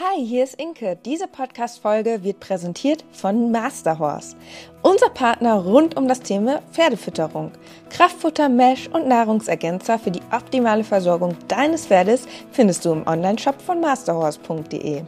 Hi, hier ist Inke. Diese Podcast-Folge wird präsentiert von Masterhorse. Unser Partner rund um das Thema Pferdefütterung. Kraftfutter, Mesh und Nahrungsergänzer für die optimale Versorgung deines Pferdes findest du im Onlineshop von masterhorse.de.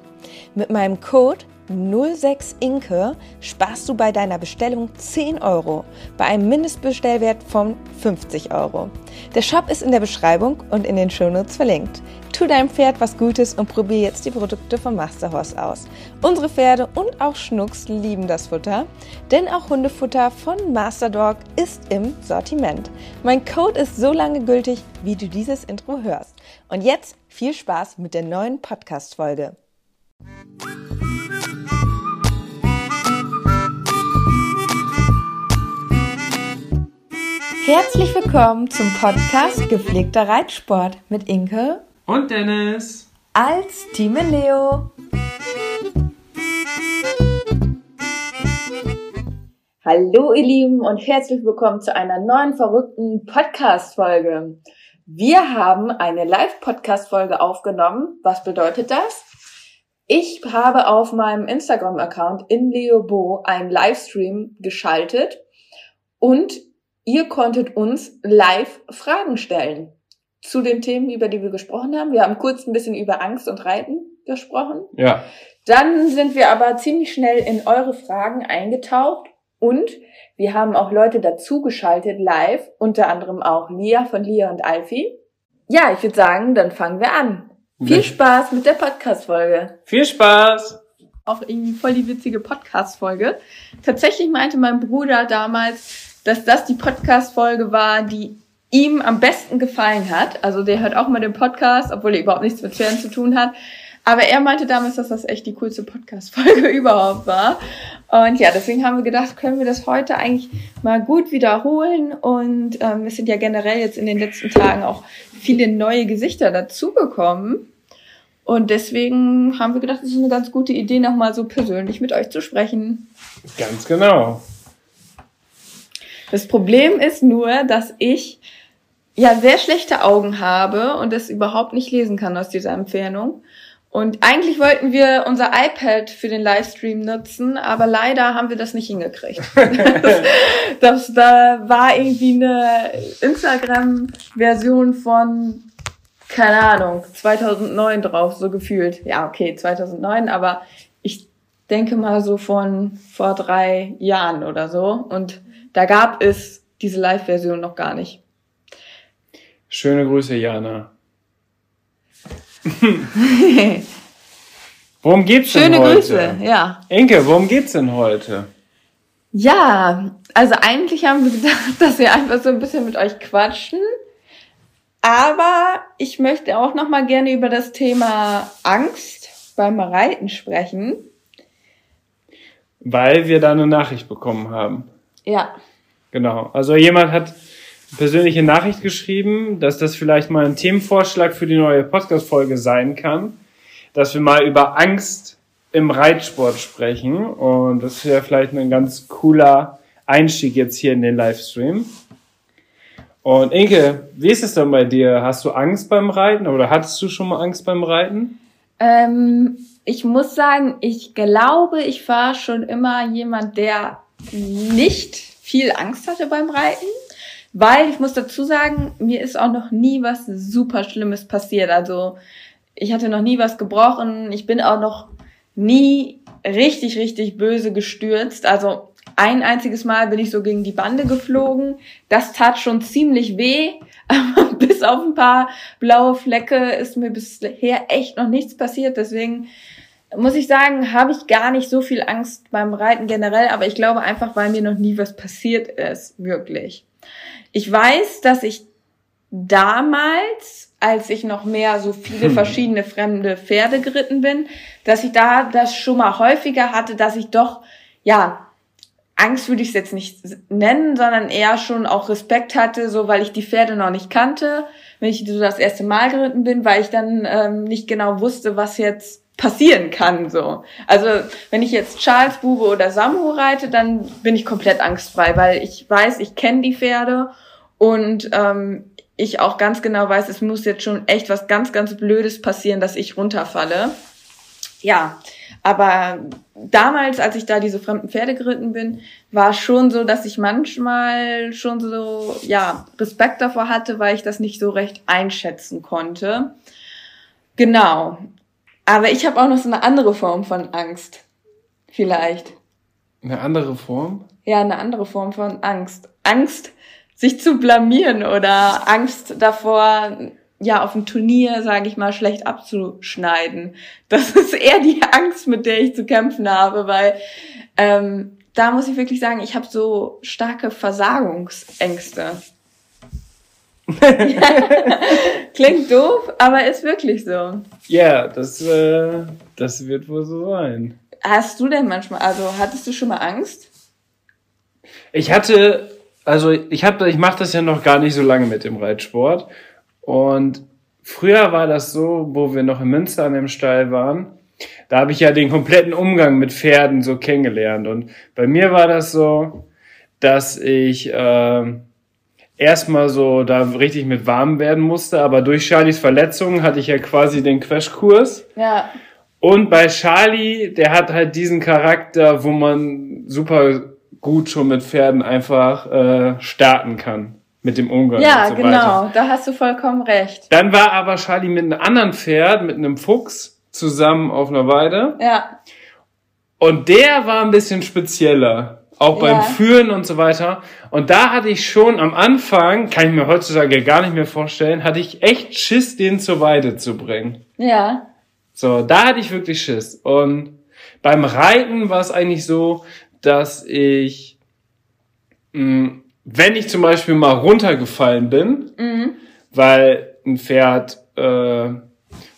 Mit meinem Code 06 Inke sparst du bei deiner Bestellung 10 Euro bei einem Mindestbestellwert von 50 Euro. Der Shop ist in der Beschreibung und in den Shownotes verlinkt. Tu deinem Pferd was Gutes und probier jetzt die Produkte von Masterhorse aus. Unsere Pferde und auch Schnucks lieben das Futter, denn auch Hundefutter von Masterdog ist im Sortiment. Mein Code ist so lange gültig, wie du dieses Intro hörst. Und jetzt viel Spaß mit der neuen Podcast-Folge. Herzlich willkommen zum Podcast Gepflegter Reitsport mit Inke und Dennis als Team Leo. Hallo ihr Lieben und herzlich willkommen zu einer neuen verrückten Podcast-Folge. Wir haben eine Live-Podcast-Folge aufgenommen. Was bedeutet das? Ich habe auf meinem Instagram-Account in Leobo einen Livestream geschaltet und ihr konntet uns live Fragen stellen zu den Themen, über die wir gesprochen haben. Wir haben kurz ein bisschen über Angst und Reiten gesprochen. Ja. Dann sind wir aber ziemlich schnell in eure Fragen eingetaucht und wir haben auch Leute dazugeschaltet live, unter anderem auch Lia von Lia und Alfie. Ja, ich würde sagen, dann fangen wir an. Viel Spaß mit der Podcast-Folge. Viel Spaß! Auch irgendwie voll die witzige Podcast-Folge. Tatsächlich meinte mein Bruder damals, dass das die Podcast-Folge war, die ihm am besten gefallen hat. Also der hört auch mal den Podcast, obwohl er überhaupt nichts mit Pferden zu tun hat. Aber er meinte damals, dass das echt die coolste Podcast-Folge überhaupt war. Und ja, deswegen haben wir gedacht, können wir das heute eigentlich mal gut wiederholen. Und ähm, es sind ja generell jetzt in den letzten Tagen auch viele neue Gesichter dazugekommen. Und deswegen haben wir gedacht, es ist eine ganz gute Idee, nochmal so persönlich mit euch zu sprechen. Ganz genau. Das Problem ist nur, dass ich ja sehr schlechte Augen habe und das überhaupt nicht lesen kann aus dieser Entfernung. Und eigentlich wollten wir unser iPad für den Livestream nutzen, aber leider haben wir das nicht hingekriegt. das, das, da war irgendwie eine Instagram-Version von, keine Ahnung, 2009 drauf, so gefühlt. Ja, okay, 2009, aber ich denke mal so von vor drei Jahren oder so. Und da gab es diese Live-Version noch gar nicht. Schöne Grüße, Jana. worum geht's denn Schöne heute? Grüße, ja. Enke, worum geht's denn heute? Ja, also eigentlich haben wir gedacht, dass wir einfach so ein bisschen mit euch quatschen. Aber ich möchte auch noch mal gerne über das Thema Angst beim Reiten sprechen. Weil wir da eine Nachricht bekommen haben. Ja. Genau. Also jemand hat persönliche Nachricht geschrieben, dass das vielleicht mal ein Themenvorschlag für die neue Podcast-Folge sein kann, dass wir mal über Angst im Reitsport sprechen und das wäre vielleicht ein ganz cooler Einstieg jetzt hier in den Livestream. Und Inke, wie ist es denn bei dir? Hast du Angst beim Reiten oder hattest du schon mal Angst beim Reiten? Ähm, ich muss sagen, ich glaube, ich war schon immer jemand, der nicht viel Angst hatte beim Reiten. Weil ich muss dazu sagen, mir ist auch noch nie was super Schlimmes passiert. Also ich hatte noch nie was gebrochen. Ich bin auch noch nie richtig, richtig böse gestürzt. Also ein einziges Mal bin ich so gegen die Bande geflogen. Das tat schon ziemlich weh. Aber bis auf ein paar blaue Flecke ist mir bisher echt noch nichts passiert. Deswegen muss ich sagen, habe ich gar nicht so viel Angst beim Reiten generell. Aber ich glaube einfach, weil mir noch nie was passiert ist. Wirklich. Ich weiß, dass ich damals, als ich noch mehr so viele hm. verschiedene fremde Pferde geritten bin, dass ich da das schon mal häufiger hatte, dass ich doch, ja, Angst würde ich es jetzt nicht nennen, sondern eher schon auch Respekt hatte, so weil ich die Pferde noch nicht kannte, wenn ich so das erste Mal geritten bin, weil ich dann ähm, nicht genau wusste, was jetzt passieren kann so. Also wenn ich jetzt Charles Bube oder Samu reite, dann bin ich komplett angstfrei, weil ich weiß, ich kenne die Pferde und ähm, ich auch ganz genau weiß, es muss jetzt schon echt was ganz, ganz Blödes passieren, dass ich runterfalle. ja, aber damals, als ich da diese fremden Pferde geritten bin, war schon so, dass ich manchmal schon so, ja, Respekt davor hatte, weil ich das nicht so recht einschätzen konnte. Genau. Aber ich habe auch noch so eine andere Form von Angst. Vielleicht. Eine andere Form? Ja, eine andere Form von Angst. Angst, sich zu blamieren oder Angst davor, ja, auf dem Turnier, sage ich mal, schlecht abzuschneiden. Das ist eher die Angst, mit der ich zu kämpfen habe, weil ähm, da muss ich wirklich sagen, ich habe so starke Versagungsängste. Klingt doof, aber ist wirklich so. Ja, das, äh, das wird wohl so sein. Hast du denn manchmal, also hattest du schon mal Angst? Ich hatte, also ich habe, ich mache das ja noch gar nicht so lange mit dem Reitsport und früher war das so, wo wir noch in Münster an dem Stall waren, da habe ich ja den kompletten Umgang mit Pferden so kennengelernt. Und bei mir war das so, dass ich äh, erstmal so da richtig mit warm werden musste, aber durch Charlies Verletzung hatte ich ja quasi den Crashkurs. Ja. Und bei Charlie, der hat halt diesen Charakter, wo man super gut schon mit Pferden einfach äh, starten kann mit dem Umgang. Ja, so genau, weiter. da hast du vollkommen recht. Dann war aber Charlie mit einem anderen Pferd, mit einem Fuchs, zusammen auf einer Weide. Ja. Und der war ein bisschen spezieller. Auch beim ja. Führen und so weiter. Und da hatte ich schon am Anfang, kann ich mir heutzutage gar nicht mehr vorstellen, hatte ich echt Schiss, den zur Weide zu bringen. Ja. So, da hatte ich wirklich Schiss. Und beim Reiten war es eigentlich so, dass ich mh, hm, wenn ich zum Beispiel mal runtergefallen bin, mhm. weil ein Pferd äh,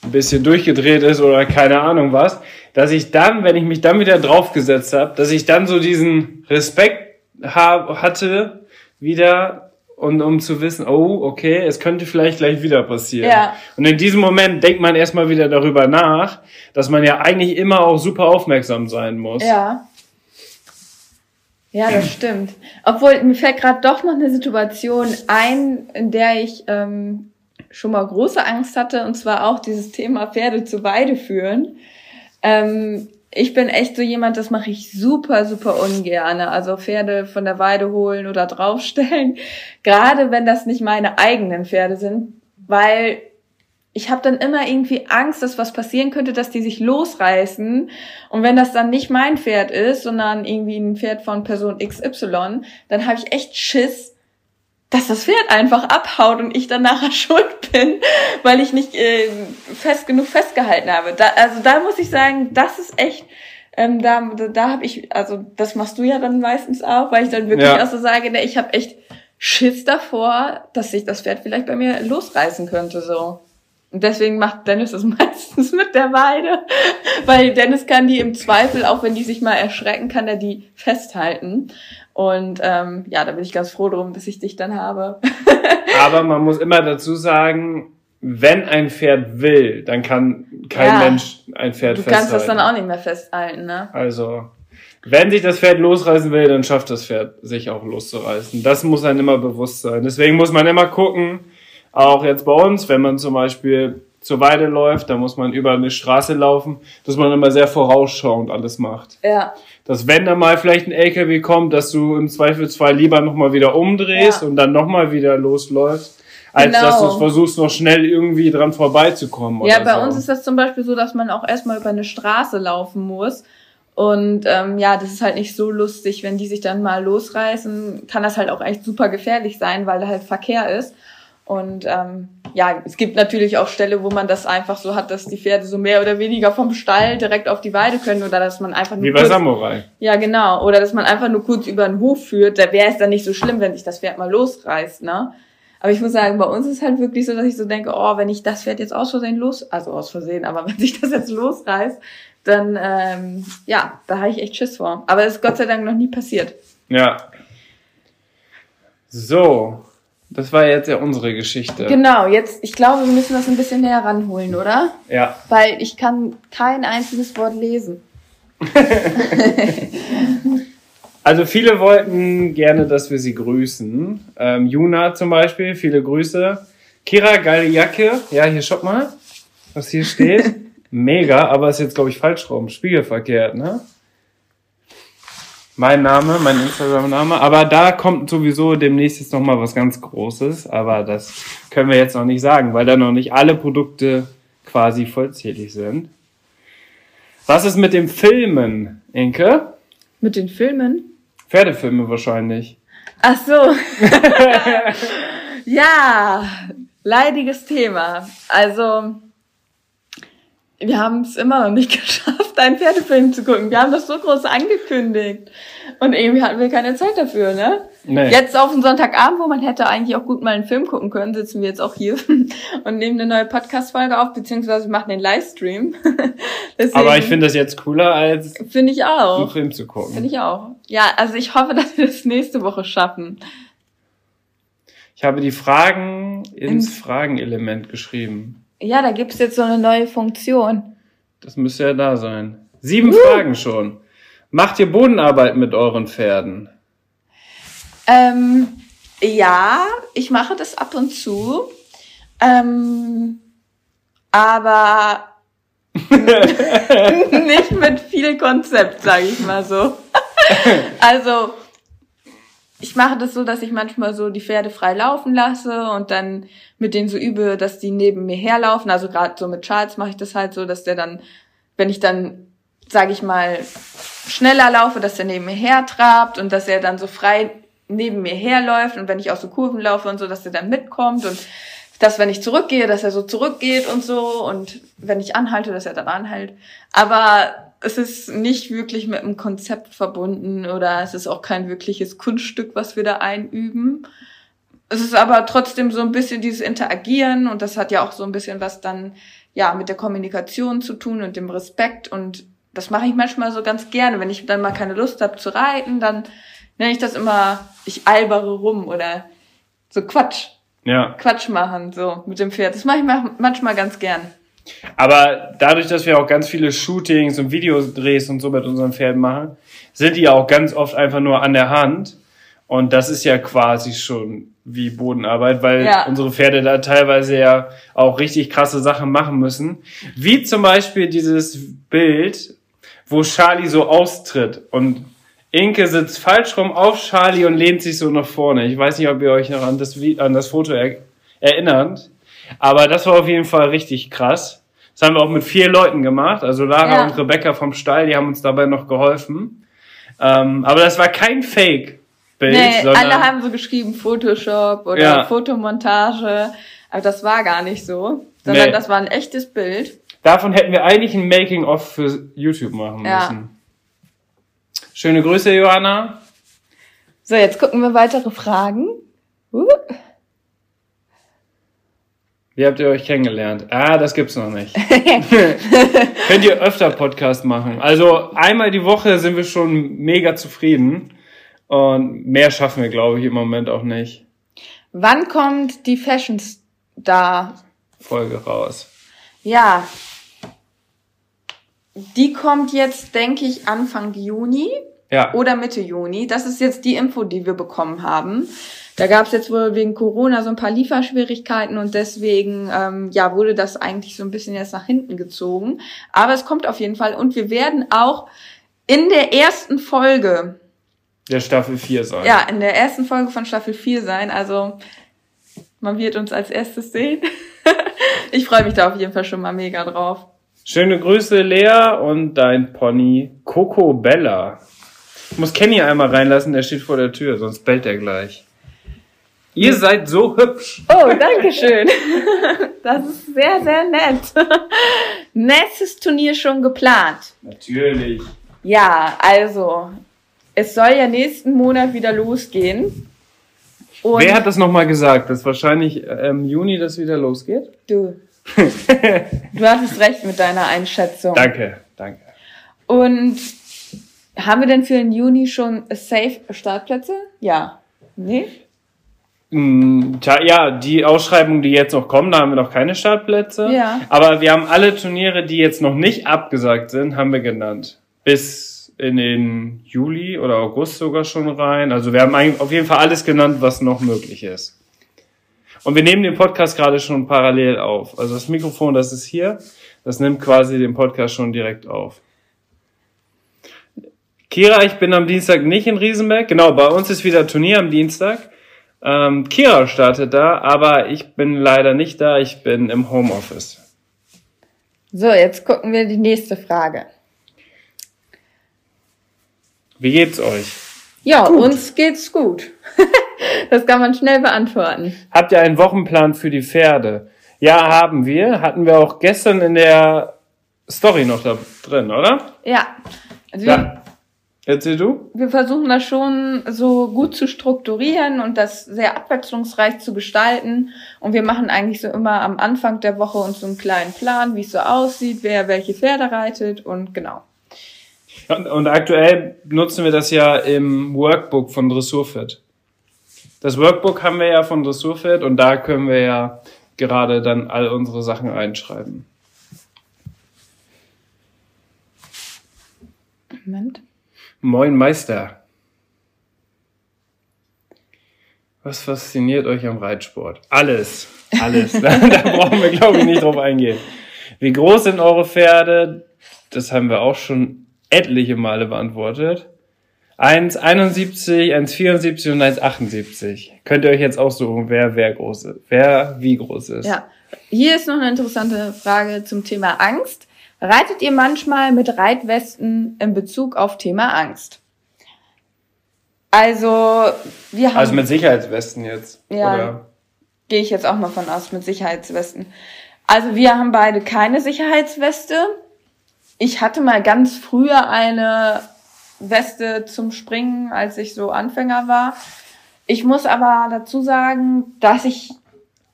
ein bisschen durchgedreht ist oder keine Ahnung was, dass ich dann, wenn ich mich dann wieder draufgesetzt habe, dass ich dann so diesen Respekt hab, hatte wieder und um zu wissen, oh, okay, es könnte vielleicht gleich wieder passieren. Ja. Und in diesem Moment denkt man erstmal wieder darüber nach, dass man ja eigentlich immer auch super aufmerksam sein muss. Ja. Ja, das stimmt. Obwohl, mir fällt gerade doch noch eine Situation ein, in der ich ähm, schon mal große Angst hatte, und zwar auch dieses Thema Pferde zu Weide führen. Ähm, ich bin echt so jemand, das mache ich super, super ungerne. Also Pferde von der Weide holen oder draufstellen. Gerade wenn das nicht meine eigenen Pferde sind, weil ich habe dann immer irgendwie Angst, dass was passieren könnte, dass die sich losreißen. Und wenn das dann nicht mein Pferd ist, sondern irgendwie ein Pferd von Person XY, dann habe ich echt Schiss, dass das Pferd einfach abhaut und ich dann nachher schuld bin, weil ich nicht äh, fest genug festgehalten habe. Da, also da muss ich sagen, das ist echt, ähm, da, da, da habe ich, also das machst du ja dann meistens auch, weil ich dann wirklich ja. auch so sage, ne, ich habe echt Schiss davor, dass sich das Pferd vielleicht bei mir losreißen könnte so. Und deswegen macht Dennis das meistens mit der Weide, weil Dennis kann die im Zweifel, auch wenn die sich mal erschrecken, kann er die festhalten. Und ähm, ja, da bin ich ganz froh drum, bis ich dich dann habe. Aber man muss immer dazu sagen, wenn ein Pferd will, dann kann kein ja, Mensch ein Pferd festhalten. Du kannst das dann auch nicht mehr festhalten, ne? Also, wenn sich das Pferd losreißen will, dann schafft das Pferd sich auch loszureißen. Das muss einem immer bewusst sein. Deswegen muss man immer gucken, auch jetzt bei uns, wenn man zum Beispiel zur Weide läuft, da muss man über eine Straße laufen, dass man immer sehr vorausschauend alles macht. Ja. Dass wenn da mal vielleicht ein LKW kommt, dass du im Zweifelsfall lieber nochmal wieder umdrehst ja. und dann nochmal wieder losläufst, als genau. dass du versuchst, noch schnell irgendwie dran vorbeizukommen. Ja, bei so. uns ist das zum Beispiel so, dass man auch erstmal über eine Straße laufen muss. Und ähm, ja, das ist halt nicht so lustig, wenn die sich dann mal losreißen, kann das halt auch echt super gefährlich sein, weil da halt Verkehr ist. Und ähm, ja, es gibt natürlich auch Stelle, wo man das einfach so hat, dass die Pferde so mehr oder weniger vom Stall direkt auf die Weide können oder dass man einfach nur wie bei kurz, Samurai. Ja, genau. Oder dass man einfach nur kurz über den Hof führt. Da wäre es dann nicht so schlimm, wenn sich das Pferd mal losreißt, ne? Aber ich muss sagen, bei uns ist halt wirklich so, dass ich so denke, oh, wenn ich das Pferd jetzt aus Versehen los, also aus Versehen, aber wenn sich das jetzt losreißt, dann ähm, ja, da habe ich echt Schiss vor. Aber das ist Gott sei Dank noch nie passiert. Ja. So, das war jetzt ja unsere Geschichte. Genau, jetzt, ich glaube, wir müssen das ein bisschen näher ranholen, oder? Ja. Weil ich kann kein einziges Wort lesen. also viele wollten gerne, dass wir sie grüßen. Ähm, Juna zum Beispiel, viele Grüße. Kira, geile Jacke. Ja, hier schaut mal, was hier steht. Mega, aber ist jetzt, glaube ich, falsch rum. Spiegelverkehrt, ne? Mein Name, mein Instagram-Name. Aber da kommt sowieso demnächst jetzt nochmal was ganz Großes. Aber das können wir jetzt noch nicht sagen, weil da noch nicht alle Produkte quasi vollzählig sind. Was ist mit dem Filmen, Inke? Mit den Filmen? Pferdefilme wahrscheinlich. Ach so. ja, leidiges Thema. Also, wir haben es immer noch nicht geschafft, einen Pferdefilm zu gucken. Wir haben das so groß angekündigt. Und irgendwie hatten wir keine Zeit dafür, ne? Nee. Jetzt auf einen Sonntagabend, wo man hätte eigentlich auch gut mal einen Film gucken können, sitzen wir jetzt auch hier und nehmen eine neue Podcast-Folge auf, beziehungsweise machen den Livestream. Aber ich finde das jetzt cooler, als finde ich auch. einen Film zu gucken. Finde ich auch. Ja, also ich hoffe, dass wir das nächste Woche schaffen. Ich habe die Fragen ins In Fragenelement geschrieben. Ja, da gibt's jetzt so eine neue Funktion. Das müsste ja da sein. Sieben uh. Fragen schon. Macht ihr Bodenarbeit mit euren Pferden? Ähm, ja, ich mache das ab und zu. Ähm, aber nicht mit viel Konzept, sage ich mal so. also ich mache das so, dass ich manchmal so die Pferde frei laufen lasse und dann mit denen so übe, dass die neben mir herlaufen. Also gerade so mit Charles mache ich das halt so, dass der dann, wenn ich dann, sage ich mal, schneller laufe, dass er neben mir hertrabt und dass er dann so frei neben mir herläuft und wenn ich aus so Kurven laufe und so, dass er dann mitkommt und dass wenn ich zurückgehe, dass er so zurückgeht und so und wenn ich anhalte, dass er dann anhält. Aber es ist nicht wirklich mit einem Konzept verbunden oder es ist auch kein wirkliches Kunststück, was wir da einüben. Es ist aber trotzdem so ein bisschen dieses Interagieren und das hat ja auch so ein bisschen was dann ja mit der Kommunikation zu tun und dem Respekt und das mache ich manchmal so ganz gerne. Wenn ich dann mal keine Lust habe zu reiten, dann nenne ich das immer, ich albere rum oder so Quatsch. Ja. Quatsch machen, so mit dem Pferd. Das mache ich manchmal ganz gern. Aber dadurch, dass wir auch ganz viele Shootings und Videodrehs und so mit unseren Pferden machen, sind die auch ganz oft einfach nur an der Hand. Und das ist ja quasi schon wie Bodenarbeit, weil ja. unsere Pferde da teilweise ja auch richtig krasse Sachen machen müssen. Wie zum Beispiel dieses Bild, wo Charlie so austritt und Inke sitzt falsch rum auf Charlie und lehnt sich so nach vorne. Ich weiß nicht, ob ihr euch noch an das, an das Foto er erinnert. Aber das war auf jeden Fall richtig krass. Das haben wir auch mit vier Leuten gemacht. Also Lara ja. und Rebecca vom Stall, die haben uns dabei noch geholfen. Ähm, aber das war kein Fake-Bild. Nee, alle haben so geschrieben Photoshop oder ja. Fotomontage. Aber das war gar nicht so. Sondern nee. das war ein echtes Bild. Davon hätten wir eigentlich ein Making-of für YouTube machen ja. müssen. Schöne Grüße, Johanna. So, jetzt gucken wir weitere Fragen. Uh. Wie habt ihr euch kennengelernt? Ah, das gibt's noch nicht. Könnt ihr öfter Podcast machen. Also einmal die Woche sind wir schon mega zufrieden. Und mehr schaffen wir, glaube ich, im Moment auch nicht. Wann kommt die Fashion Star Folge raus? Ja. Die kommt jetzt, denke ich, Anfang Juni. Ja. Oder Mitte Juni. Das ist jetzt die Info, die wir bekommen haben. Da gab es jetzt wohl wegen Corona so ein paar Lieferschwierigkeiten und deswegen ähm, ja wurde das eigentlich so ein bisschen jetzt nach hinten gezogen. Aber es kommt auf jeden Fall und wir werden auch in der ersten Folge der Staffel 4 sein. Ja, in der ersten Folge von Staffel 4 sein. Also man wird uns als erstes sehen. ich freue mich da auf jeden Fall schon mal mega drauf. Schöne Grüße, Lea und dein Pony Coco Bella. Ich muss Kenny einmal reinlassen, der steht vor der Tür, sonst bellt er gleich. Ihr seid so hübsch. Oh, danke schön. Das ist sehr, sehr nett. Nächstes Turnier schon geplant. Natürlich. Ja, also, es soll ja nächsten Monat wieder losgehen. Und Wer hat das nochmal gesagt, dass wahrscheinlich im Juni das wieder losgeht? Du. du hattest recht mit deiner Einschätzung. Danke, danke. Und haben wir denn für den Juni schon safe Startplätze? Ja. Nee? Mm, ja, die Ausschreibungen, die jetzt noch kommen, da haben wir noch keine Startplätze. Ja. Aber wir haben alle Turniere, die jetzt noch nicht abgesagt sind, haben wir genannt. Bis in den Juli oder August sogar schon rein. Also wir haben auf jeden Fall alles genannt, was noch möglich ist. Und wir nehmen den Podcast gerade schon parallel auf. Also das Mikrofon, das ist hier. Das nimmt quasi den Podcast schon direkt auf. Kira, ich bin am Dienstag nicht in Riesenberg. Genau, bei uns ist wieder Turnier am Dienstag. Ähm, Kira startet da, aber ich bin leider nicht da. Ich bin im Homeoffice. So, jetzt gucken wir die nächste Frage. Wie geht's euch? Ja, gut. uns geht's gut. das kann man schnell beantworten. Habt ihr einen Wochenplan für die Pferde? Ja, haben wir. Hatten wir auch gestern in der Story noch da drin, oder? Ja. Also ja. Erzähl du? Wir versuchen das schon so gut zu strukturieren und das sehr abwechslungsreich zu gestalten. Und wir machen eigentlich so immer am Anfang der Woche uns so einen kleinen Plan, wie es so aussieht, wer welche Pferde reitet und genau. Und, und aktuell nutzen wir das ja im Workbook von Dressurfit. Das Workbook haben wir ja von Dressurfit und da können wir ja gerade dann all unsere Sachen einschreiben. Moment. Moin Meister. Was fasziniert euch am Reitsport? Alles. Alles. da, da brauchen wir, glaube ich, nicht drauf eingehen. Wie groß sind eure Pferde? Das haben wir auch schon etliche Male beantwortet. 1,71, 1,74 und 1,78. Könnt ihr euch jetzt aussuchen, wer wer groß ist, wer wie groß ist. Ja. Hier ist noch eine interessante Frage zum Thema Angst. Reitet ihr manchmal mit Reitwesten in Bezug auf Thema Angst? Also, wir haben. Also mit Sicherheitswesten jetzt. Ja. Gehe ich jetzt auch mal von aus, mit Sicherheitswesten. Also wir haben beide keine Sicherheitsweste. Ich hatte mal ganz früher eine Weste zum Springen, als ich so Anfänger war. Ich muss aber dazu sagen, dass ich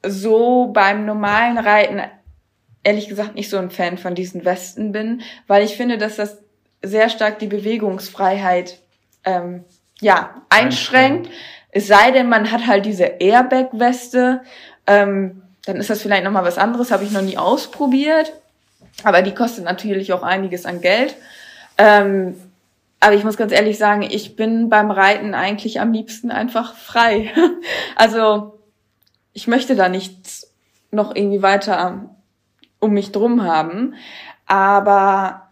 so beim normalen Reiten ehrlich gesagt nicht so ein Fan von diesen Westen bin, weil ich finde, dass das sehr stark die Bewegungsfreiheit ähm, ja einschränkt. Es sei denn, man hat halt diese Airbag-Weste, ähm, dann ist das vielleicht noch mal was anderes. Habe ich noch nie ausprobiert, aber die kostet natürlich auch einiges an Geld. Ähm, aber ich muss ganz ehrlich sagen, ich bin beim Reiten eigentlich am liebsten einfach frei. also ich möchte da nichts noch irgendwie weiter um mich drum haben. Aber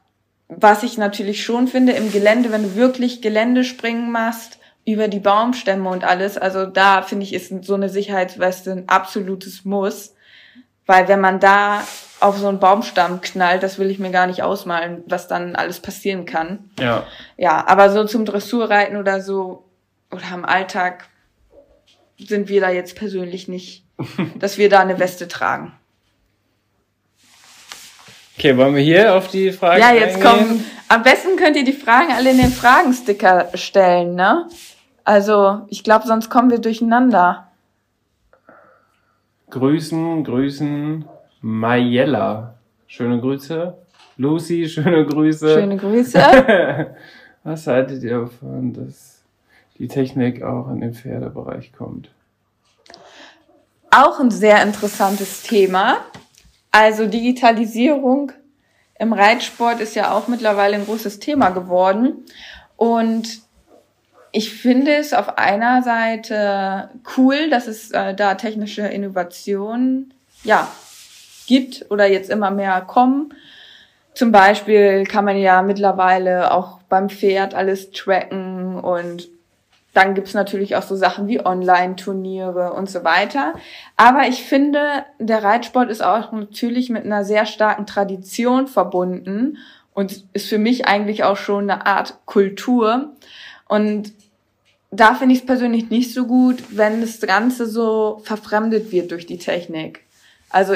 was ich natürlich schon finde im Gelände, wenn du wirklich Geländespringen machst, über die Baumstämme und alles, also da finde ich, ist so eine Sicherheitsweste ein absolutes Muss. Weil wenn man da auf so einen Baumstamm knallt, das will ich mir gar nicht ausmalen, was dann alles passieren kann. Ja. Ja, aber so zum Dressurreiten oder so, oder im Alltag sind wir da jetzt persönlich nicht, dass wir da eine Weste tragen. Okay, wollen wir hier auf die Frage Ja, jetzt eingehen? kommen. Am besten könnt ihr die Fragen alle in den Fragensticker stellen, ne? Also, ich glaube, sonst kommen wir durcheinander. Grüßen, grüßen, Mayella. Schöne Grüße. Lucy, schöne Grüße. Schöne Grüße. Was haltet ihr davon, dass die Technik auch in den Pferdebereich kommt? Auch ein sehr interessantes Thema. Also Digitalisierung im Reitsport ist ja auch mittlerweile ein großes Thema geworden. Und ich finde es auf einer Seite cool, dass es äh, da technische Innovationen ja, gibt oder jetzt immer mehr kommen. Zum Beispiel kann man ja mittlerweile auch beim Pferd alles tracken und dann gibt's natürlich auch so Sachen wie Online-Turniere und so weiter. Aber ich finde, der Reitsport ist auch natürlich mit einer sehr starken Tradition verbunden und ist für mich eigentlich auch schon eine Art Kultur. Und da finde ich es persönlich nicht so gut, wenn das Ganze so verfremdet wird durch die Technik. Also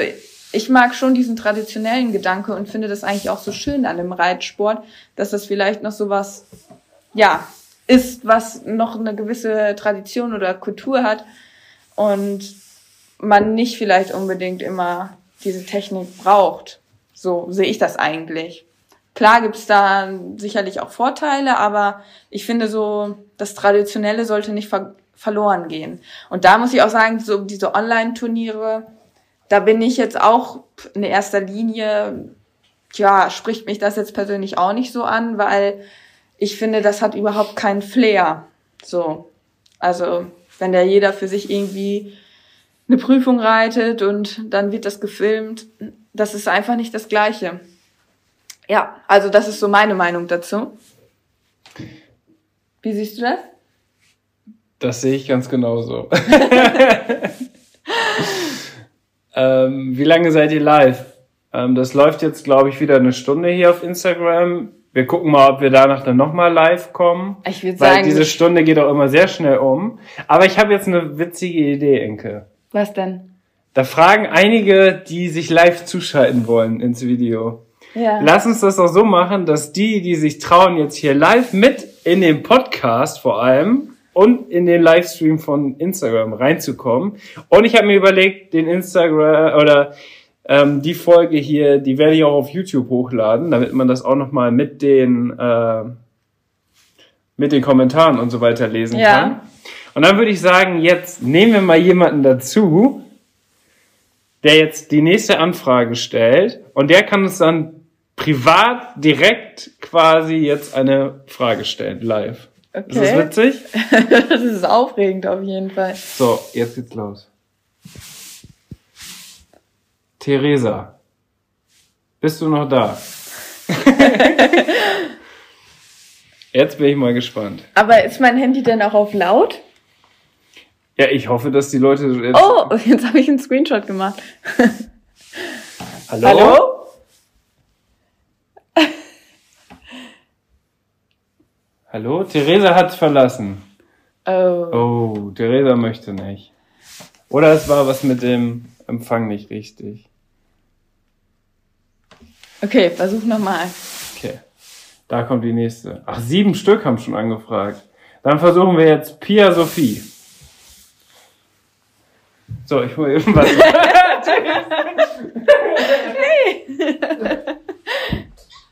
ich mag schon diesen traditionellen Gedanke und finde das eigentlich auch so schön an dem Reitsport, dass das vielleicht noch so was, ja, ist, was noch eine gewisse Tradition oder Kultur hat und man nicht vielleicht unbedingt immer diese Technik braucht. So sehe ich das eigentlich. Klar gibt's da sicherlich auch Vorteile, aber ich finde so, das Traditionelle sollte nicht ver verloren gehen. Und da muss ich auch sagen, so diese Online-Turniere, da bin ich jetzt auch in erster Linie, ja, spricht mich das jetzt persönlich auch nicht so an, weil ich finde, das hat überhaupt keinen Flair. So. Also, wenn da jeder für sich irgendwie eine Prüfung reitet und dann wird das gefilmt, das ist einfach nicht das Gleiche. Ja, also das ist so meine Meinung dazu. Wie siehst du das? Das sehe ich ganz genauso. ähm, wie lange seid ihr live? Ähm, das läuft jetzt, glaube ich, wieder eine Stunde hier auf Instagram. Wir gucken mal, ob wir danach dann nochmal live kommen. Ich würde Weil sagen, diese Stunde geht auch immer sehr schnell um. Aber ich habe jetzt eine witzige Idee, Enke. was denn? Da fragen einige, die sich live zuschalten wollen ins Video. Ja. Lass uns das doch so machen, dass die, die sich trauen, jetzt hier live mit in den Podcast vor allem und in den Livestream von Instagram reinzukommen. Und ich habe mir überlegt, den Instagram oder ähm, die Folge hier, die werde ich auch auf YouTube hochladen, damit man das auch nochmal mit den äh, mit den Kommentaren und so weiter lesen Ja. kann. Und dann würde ich sagen, jetzt nehmen wir mal jemanden dazu, der jetzt die nächste Anfrage stellt und der kann uns dann privat direkt quasi jetzt eine Frage stellen, live. Ist das Okay. witzig? das ist aufregend auf jeden Fall. So, jetzt geht's los. Theresa, bist du noch da? jetzt bin ich mal gespannt. Aber ist mein Handy denn auch auf laut? Ja, ich hoffe, dass die Leute jetzt... Oh, jetzt habe ich einen Screenshot gemacht. Hallo? Hallo? Hallo? Theresa hat's verlassen. Oh. Oh, Theresa möchte nicht. Oder es war was mit dem Empfang nicht richtig. Okay, versuch nochmal. Okay. Da kommt die nächste. Ach, sieben Stück haben schon angefragt. Dann versuchen wir jetzt Pia Sophie. So, ich hole eben was.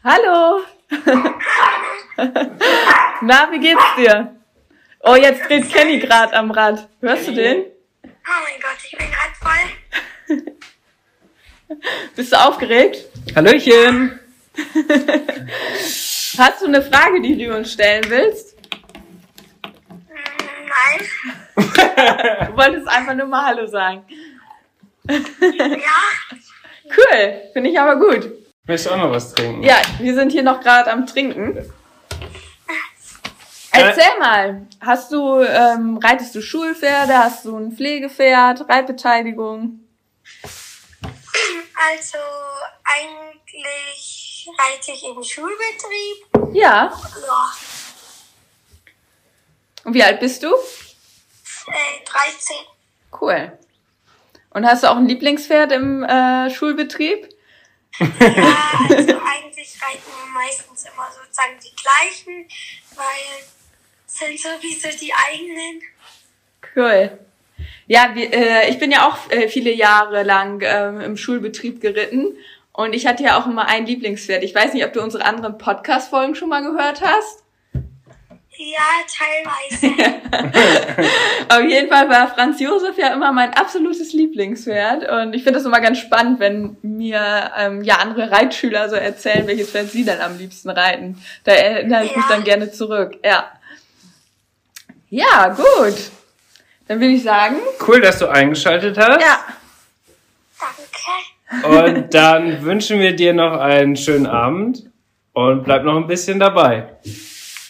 Hallo. Na, wie geht's dir? Oh, jetzt dreht Kenny gerade am Rad. Hörst du den? Oh mein Gott, ich bin gerade voll. Bist du aufgeregt? Hallöchen! Hast du eine Frage, die du uns stellen willst? Nein. Du wolltest einfach nur mal Hallo sagen. Ja. Cool, finde ich aber gut. Möchtest du auch noch was trinken? Ja, wir sind hier noch gerade am Trinken. Erzähl mal, hast du, ähm, reitest du Schulpferde, hast du ein Pflegepferd, Reitbeteiligung? Also eigentlich reite ich im Schulbetrieb. Ja. Ja. Und wie alt bist du? Äh, 13. Cool. Und hast du auch ein Lieblingspferd im äh, Schulbetrieb? Ja, also eigentlich reiten wir meistens immer sozusagen die gleichen, weil es sind sowieso die eigenen. Cool. Ja, wir, äh, ich bin ja auch äh, viele Jahre lang ähm, im Schulbetrieb geritten und ich hatte ja auch immer ein Lieblingspferd. Ich weiß nicht, ob du unsere anderen Podcast-Folgen schon mal gehört hast. Ja, teilweise. Auf jeden Fall war Franz Josef ja immer mein absolutes Lieblingspferd und ich finde das immer ganz spannend, wenn mir ähm, ja andere Reitschüler so erzählen, welches Pferd sie dann am liebsten reiten. Da erinnere ich mich Ja. dann gerne zurück. Ja. Ja, gut. Dann würde ich sagen, Cool, dass du eingeschaltet hast. ja, Danke. Und dann wünschen wir dir noch einen schönen Abend und bleib noch ein bisschen dabei.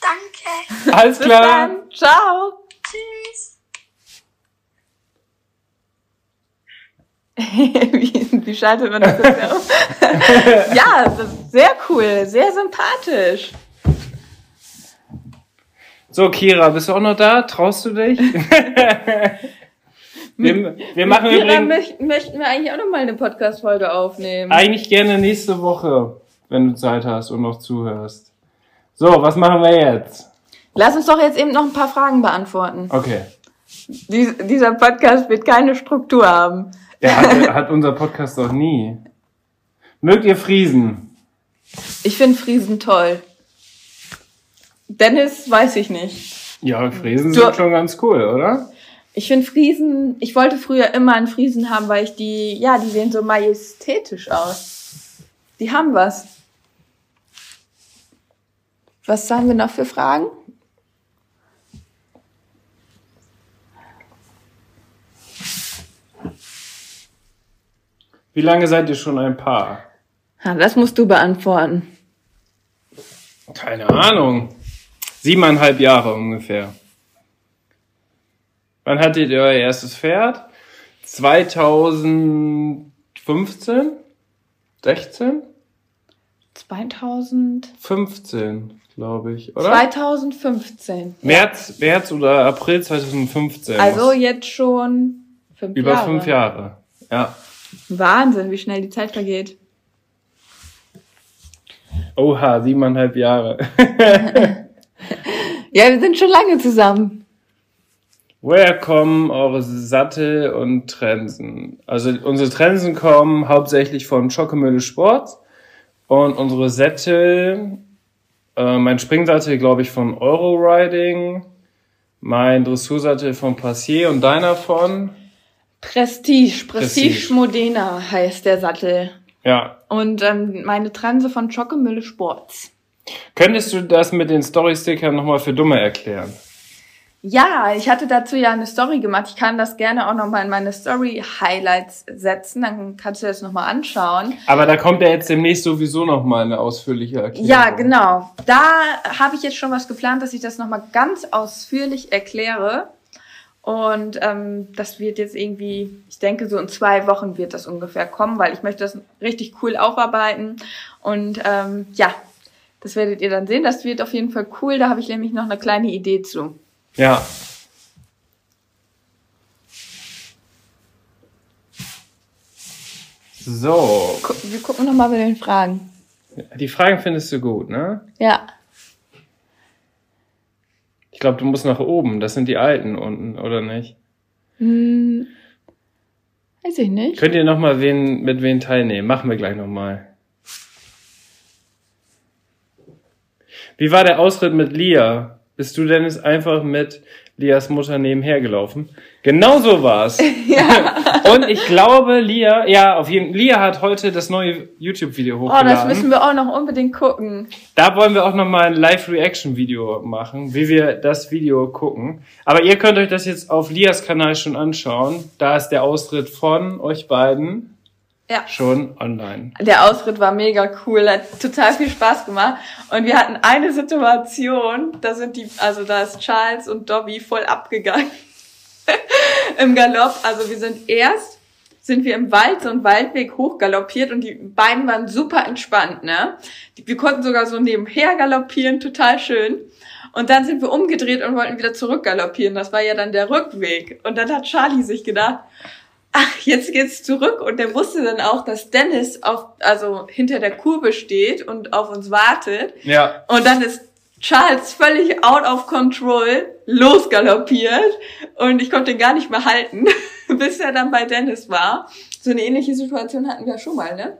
Danke. Alles bis klar. dann. Ciao. Tschüss. wie, wie schaltet man das jetzt auf? ja, das ist sehr cool, sehr sympathisch. So, Kira, bist du auch noch da? Traust du dich? wir, wir machen Kira übrigens möcht, möchten wir eigentlich auch noch mal eine Podcast-Folge aufnehmen. eigentlich gerne nächste Woche, wenn du Zeit hast und noch zuhörst. So, was machen wir jetzt? Lass uns doch jetzt eben noch ein paar Fragen beantworten. Okay. Dies, dieser Podcast wird keine Struktur haben. Der hat, hat unser Podcast doch nie. Mögt ihr Friesen? Ich finde Friesen toll. Dennis weiß ich nicht. Ja, Friesen Du- sind schon ganz cool, oder? Ich finde Friesen, ich wollte früher immer einen Friesen haben, weil ich die, ja, die sehen so majestätisch aus. Die haben was. Was haben wir noch für Fragen? Wie lange seid ihr schon ein Paar? Ja, das musst du beantworten. Keine Ahnung. Siebeneinhalb Jahre ungefähr. Wann hattet ihr euer erstes Pferd? 2015? 16? 2000, 15, glaube ich, oder? 2015. März, März oder April 2015. Also jetzt schon fünf Über Jahre. fünf Jahre. Ja. Wahnsinn, wie schnell die Zeit vergeht. Oha, siebeneinhalb Jahre. Ja, wir sind schon lange zusammen. Woher kommen eure Sattel und Trensen? Also unsere Trensen kommen hauptsächlich von Schokemühle Sports und unsere Sättel, äh, mein Springsattel glaube ich von Euroriding, mein Dressursattel von Passier und deiner von? Prestige, Prestige, Prestige. Modena heißt der Sattel. Ja. Und ähm, meine Transe von Schockemülle Sports. Könntest du das mit den Story-Stickern nochmal für Dumme erklären? Ja, ich hatte dazu ja eine Story gemacht. Ich kann das gerne auch nochmal in meine Story-Highlights setzen. Dann kannst du das nochmal anschauen. Aber da kommt ja jetzt demnächst sowieso nochmal eine ausführliche Erklärung. Ja, genau. Da habe ich jetzt schon was geplant, dass ich das nochmal ganz ausführlich erkläre. Und ähm, das wird jetzt irgendwie, ich denke, so in zwei Wochen wird das ungefähr kommen, weil ich möchte das richtig cool aufarbeiten. Und ähm, ja, das werdet ihr dann sehen. Das wird auf jeden Fall cool. Da habe ich nämlich noch eine kleine Idee zu. Ja. So, wir gucken nochmal bei den Fragen. die Fragen findest du gut, ne? Ja. Ich glaube, du musst nach oben. Das sind die alten unten, oder nicht? Hm, weiß ich nicht. Könnt ihr noch mal wen, mit wen teilnehmen? Machen wir gleich noch Wie war der Ausritt mit Lia? Bist du denn jetzt einfach mit Lias Mutter nebenher gelaufen? Genau so war's. Ja. Und ich glaube, Lia, ja, auf jeden Lia hat heute das neue YouTube-Video Oh, hochgeladen. das müssen wir auch noch unbedingt gucken. Da wollen wir auch noch mal ein Live-Reaction-Video machen, wie wir das Video gucken. Aber ihr könnt euch das jetzt auf Lias Kanal schon anschauen. Da ist der Austritt von euch beiden Ja. schon online. Der Ausritt war mega cool, hat total viel Spaß gemacht. Und wir hatten eine Situation, da sind die, also da ist Charles und Dobby voll abgegangen im Galopp. Also wir sind erst, sind wir im Wald, so einen Waldweg hochgaloppiert und die beiden waren super entspannt, ne? Wir konnten sogar so nebenher galoppieren, total schön. Und dann sind wir umgedreht und wollten wieder zurück galoppieren. Das war ja dann der Rückweg. Und dann hat Charlie sich gedacht, ach, jetzt geht's zurück. Und der wusste dann auch, dass Dennis auf, also hinter der Kurve steht und auf uns wartet. Ja. Und dann ist Charles völlig out of control losgaloppiert und ich konnte ihn gar nicht mehr halten, bis er dann bei Dennis war. So eine ähnliche Situation hatten wir schon mal, ne?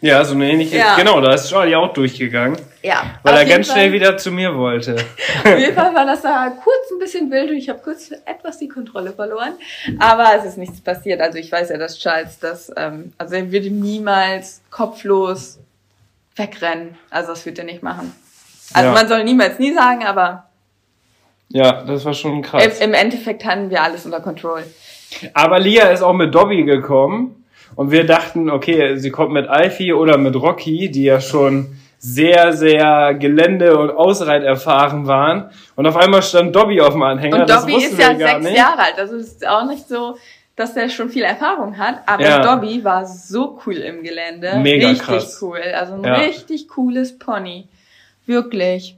Ja, so eine ähnliche. Ja. Genau, da ist Charlie auch durchgegangen, Ja. weil er ganz Fall- schnell wieder zu mir wollte. Auf jeden Fall war das da kurz ein bisschen wild und ich habe kurz etwas die Kontrolle verloren. Aber es ist nichts passiert. Also ich weiß ja, dass Charles das, ähm, also er würde niemals kopflos wegrennen. Also das wird er nicht machen. Also Ja. man soll niemals nie sagen, aber Ja, das war schon im, krass. im Endeffekt hatten wir alles unter Kontrolle. Aber Lia ist auch mit Dobby gekommen und wir dachten, okay, sie kommt mit Alfie oder mit Rocky, die ja schon sehr, sehr Gelände- und Ausreit erfahren waren. Und auf einmal stand Dobby auf dem Anhänger. Und Dobby ist ja sechs nicht. Jahre alt. Also es ist auch nicht so, dass er schon viel Erfahrung hat. Aber Ja. Dobby war so cool im Gelände. Mega richtig krass. cool. Also ein Ja. richtig cooles Pony. Wirklich.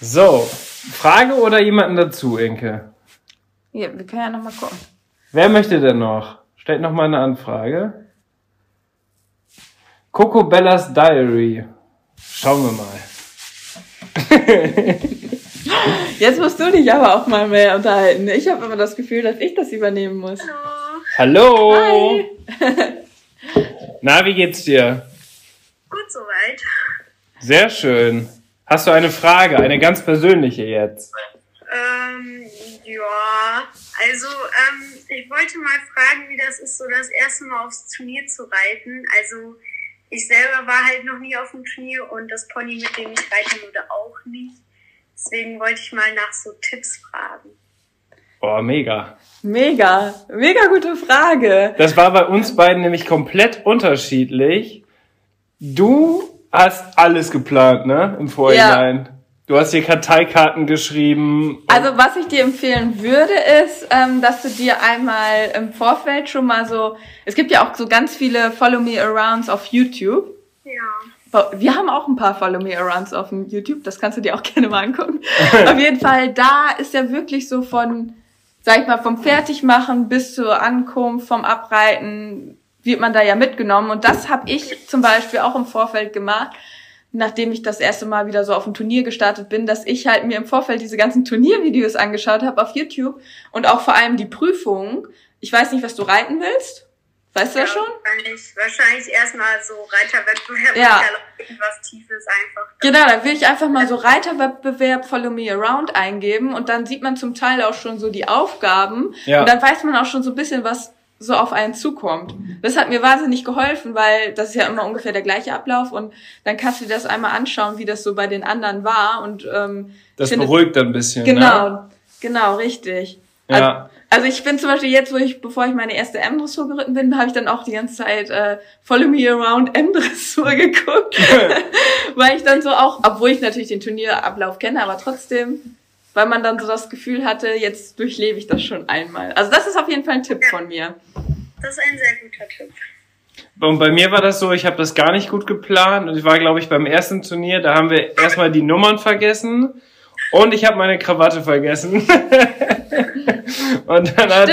So, Frage oder jemanden dazu, Inke? Ja, wir können ja nochmal gucken. Wer möchte denn noch? Stellt noch mal eine Anfrage. Coco Bellas Diary. Schauen wir mal. Jetzt musst du dich aber auch mal mehr unterhalten. Ich habe immer das Gefühl, dass ich das übernehmen muss. Hallo. Hallo! Hi. Na, wie geht's dir? Gut soweit. Sehr schön. Hast du eine Frage, eine ganz persönliche jetzt? Ähm, ja, also ähm, ich wollte mal fragen, wie das ist, so das erste Mal aufs Turnier zu reiten. Also ich selber war halt noch nie auf dem Turnier und das Pony, mit dem ich reiten würde, auch nicht. Deswegen wollte ich mal nach so Tipps fragen. Oh, mega. Mega, mega gute Frage. Das war bei uns beiden nämlich komplett unterschiedlich. Du hast alles geplant, ne? Im Vorhinein. Ja. Du hast dir Karteikarten geschrieben. Also was ich dir empfehlen würde, ist, ähm, dass du dir einmal im Vorfeld schon mal so, es gibt ja auch so ganz viele Follow Me Arounds auf YouTube. Ja. Wir haben auch ein paar Follow Me Arounds auf dem YouTube, das kannst du dir auch gerne mal angucken. auf jeden Fall, da ist ja wirklich so von, sag ich mal, vom Fertigmachen bis zur Ankunft, vom Abreiten, wird man da ja mitgenommen. Und das habe ich zum Beispiel auch im Vorfeld gemacht nachdem ich das erste Mal wieder so auf ein Turnier gestartet bin, dass ich halt mir im Vorfeld diese ganzen Turniervideos angeschaut habe auf YouTube und auch vor allem die Prüfungen. Ich weiß nicht, was du reiten willst. Weißt ja, du das schon? Wahrscheinlich, wahrscheinlich erstmal so Reiterwettbewerb, ja. irgendwas Tiefes einfach. Genau, dann will ich einfach mal so Reiterwettbewerb Follow Me Around eingeben und dann sieht man zum Teil auch schon so die Aufgaben ja. und dann weiß man auch schon so ein bisschen, was so auf einen zukommt. Das hat mir wahnsinnig geholfen, weil das ist ja immer ungefähr der gleiche Ablauf und dann kannst du dir das einmal anschauen, wie das so bei den anderen war und ähm, das finde, beruhigt ein bisschen. Genau, ne? genau, richtig. Ja. Also, also ich bin zum Beispiel jetzt, wo ich, bevor ich meine erste M-Dressur geritten bin, habe ich dann auch die ganze Zeit äh, Follow Me Around M-Dressur geguckt, weil ich dann so auch, obwohl ich natürlich den Turnierablauf kenne, aber trotzdem weil man dann so das Gefühl hatte, jetzt durchlebe ich das schon einmal. Also das ist auf jeden Fall ein Tipp von mir. Das ist ein sehr guter Tipp. Und bei mir war das so, ich habe das gar nicht gut geplant und ich war, glaube ich, beim ersten Turnier, da haben wir erstmal die Nummern vergessen und ich habe meine Krawatte vergessen. und, dann hat,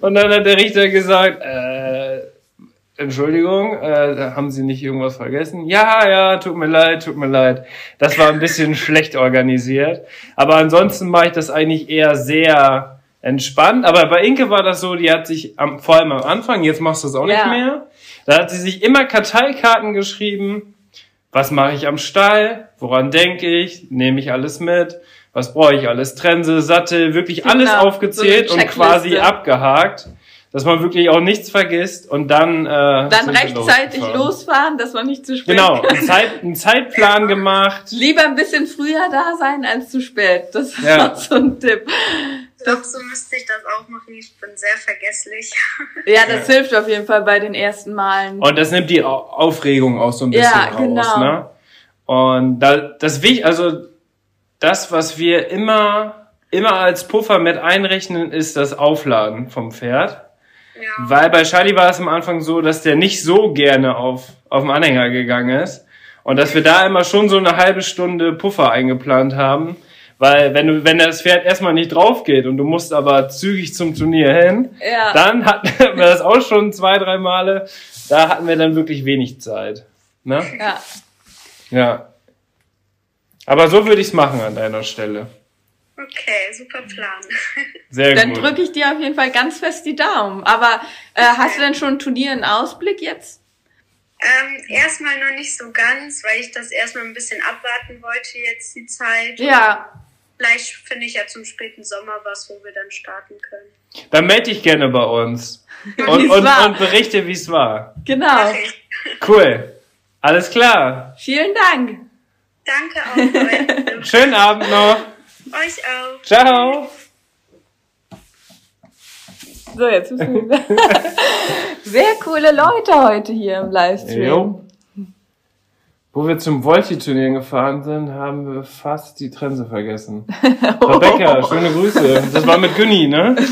und dann hat der Richter gesagt, äh, Entschuldigung, äh, haben Sie nicht irgendwas vergessen? Ja, ja, tut mir leid, tut mir leid. Das war ein bisschen schlecht organisiert. Aber ansonsten mache ich das eigentlich eher sehr entspannt. Aber bei Inke war das so, die hat sich am, vor allem am Anfang, jetzt machst du es auch ja. nicht mehr, da hat sie sich immer Karteikarten geschrieben. Was mache ich am Stall? Woran denke ich? Nehme ich alles mit? Was brauche ich alles? Trense, Sattel, wirklich genau, alles aufgezählt so und quasi abgehakt dass man wirklich auch nichts vergisst und dann äh, dann rechtzeitig losfahren, dass man nicht zu spät genau einen, Zeit, einen Zeitplan gemacht lieber ein bisschen früher da sein als zu spät das ist ja. auch so ein Tipp ich glaube, so müsste ich das auch machen. Ich bin sehr vergesslich. Ja, das ja. hilft auf jeden Fall bei den ersten Malen. Und das nimmt die Aufregung auch so ein bisschen ja, raus. Genau. Ne? Und da, das wichtig, also das, was wir immer, immer als Puffer mit einrechnen, ist das Aufladen vom Pferd. Weil bei Charlie war es am Anfang so, dass der nicht so gerne auf, auf den Anhänger gegangen ist. Und dass wir da immer schon so eine halbe Stunde Puffer eingeplant haben. Weil wenn du, wenn das Pferd erstmal nicht drauf geht und du musst aber zügig zum Turnier hin, ja. dann hatten wir das auch schon zwei, drei Male. Da hatten wir dann wirklich wenig Zeit. Ne? Ja. Ja. Aber so würde ich es machen an deiner Stelle. Okay, super Plan. Sehr Dann gut. drücke ich dir auf jeden Fall ganz fest die Daumen. Aber äh, hast du denn schon ein Turnier in Ausblick jetzt? Ähm, erstmal noch nicht so ganz, weil ich das erstmal ein bisschen abwarten wollte jetzt die Zeit. Ja. Vielleicht finde ich ja zum späten Sommer was, wo wir dann starten können. Dann melde dich gerne bei uns und, und, und, berichte, wie es war. Genau. Okay. Cool. Alles klar. Vielen Dank. Danke auch. Schönen Abend noch. Euch auch. Ciao. So, jetzt müssen wir. Sehr coole Leute heute hier im Livestream. Jo. Wo wir zum Volti-Turnier gefahren sind, haben wir fast die Trense vergessen. Rebecca, schöne Grüße. Das war mit Günni, ne?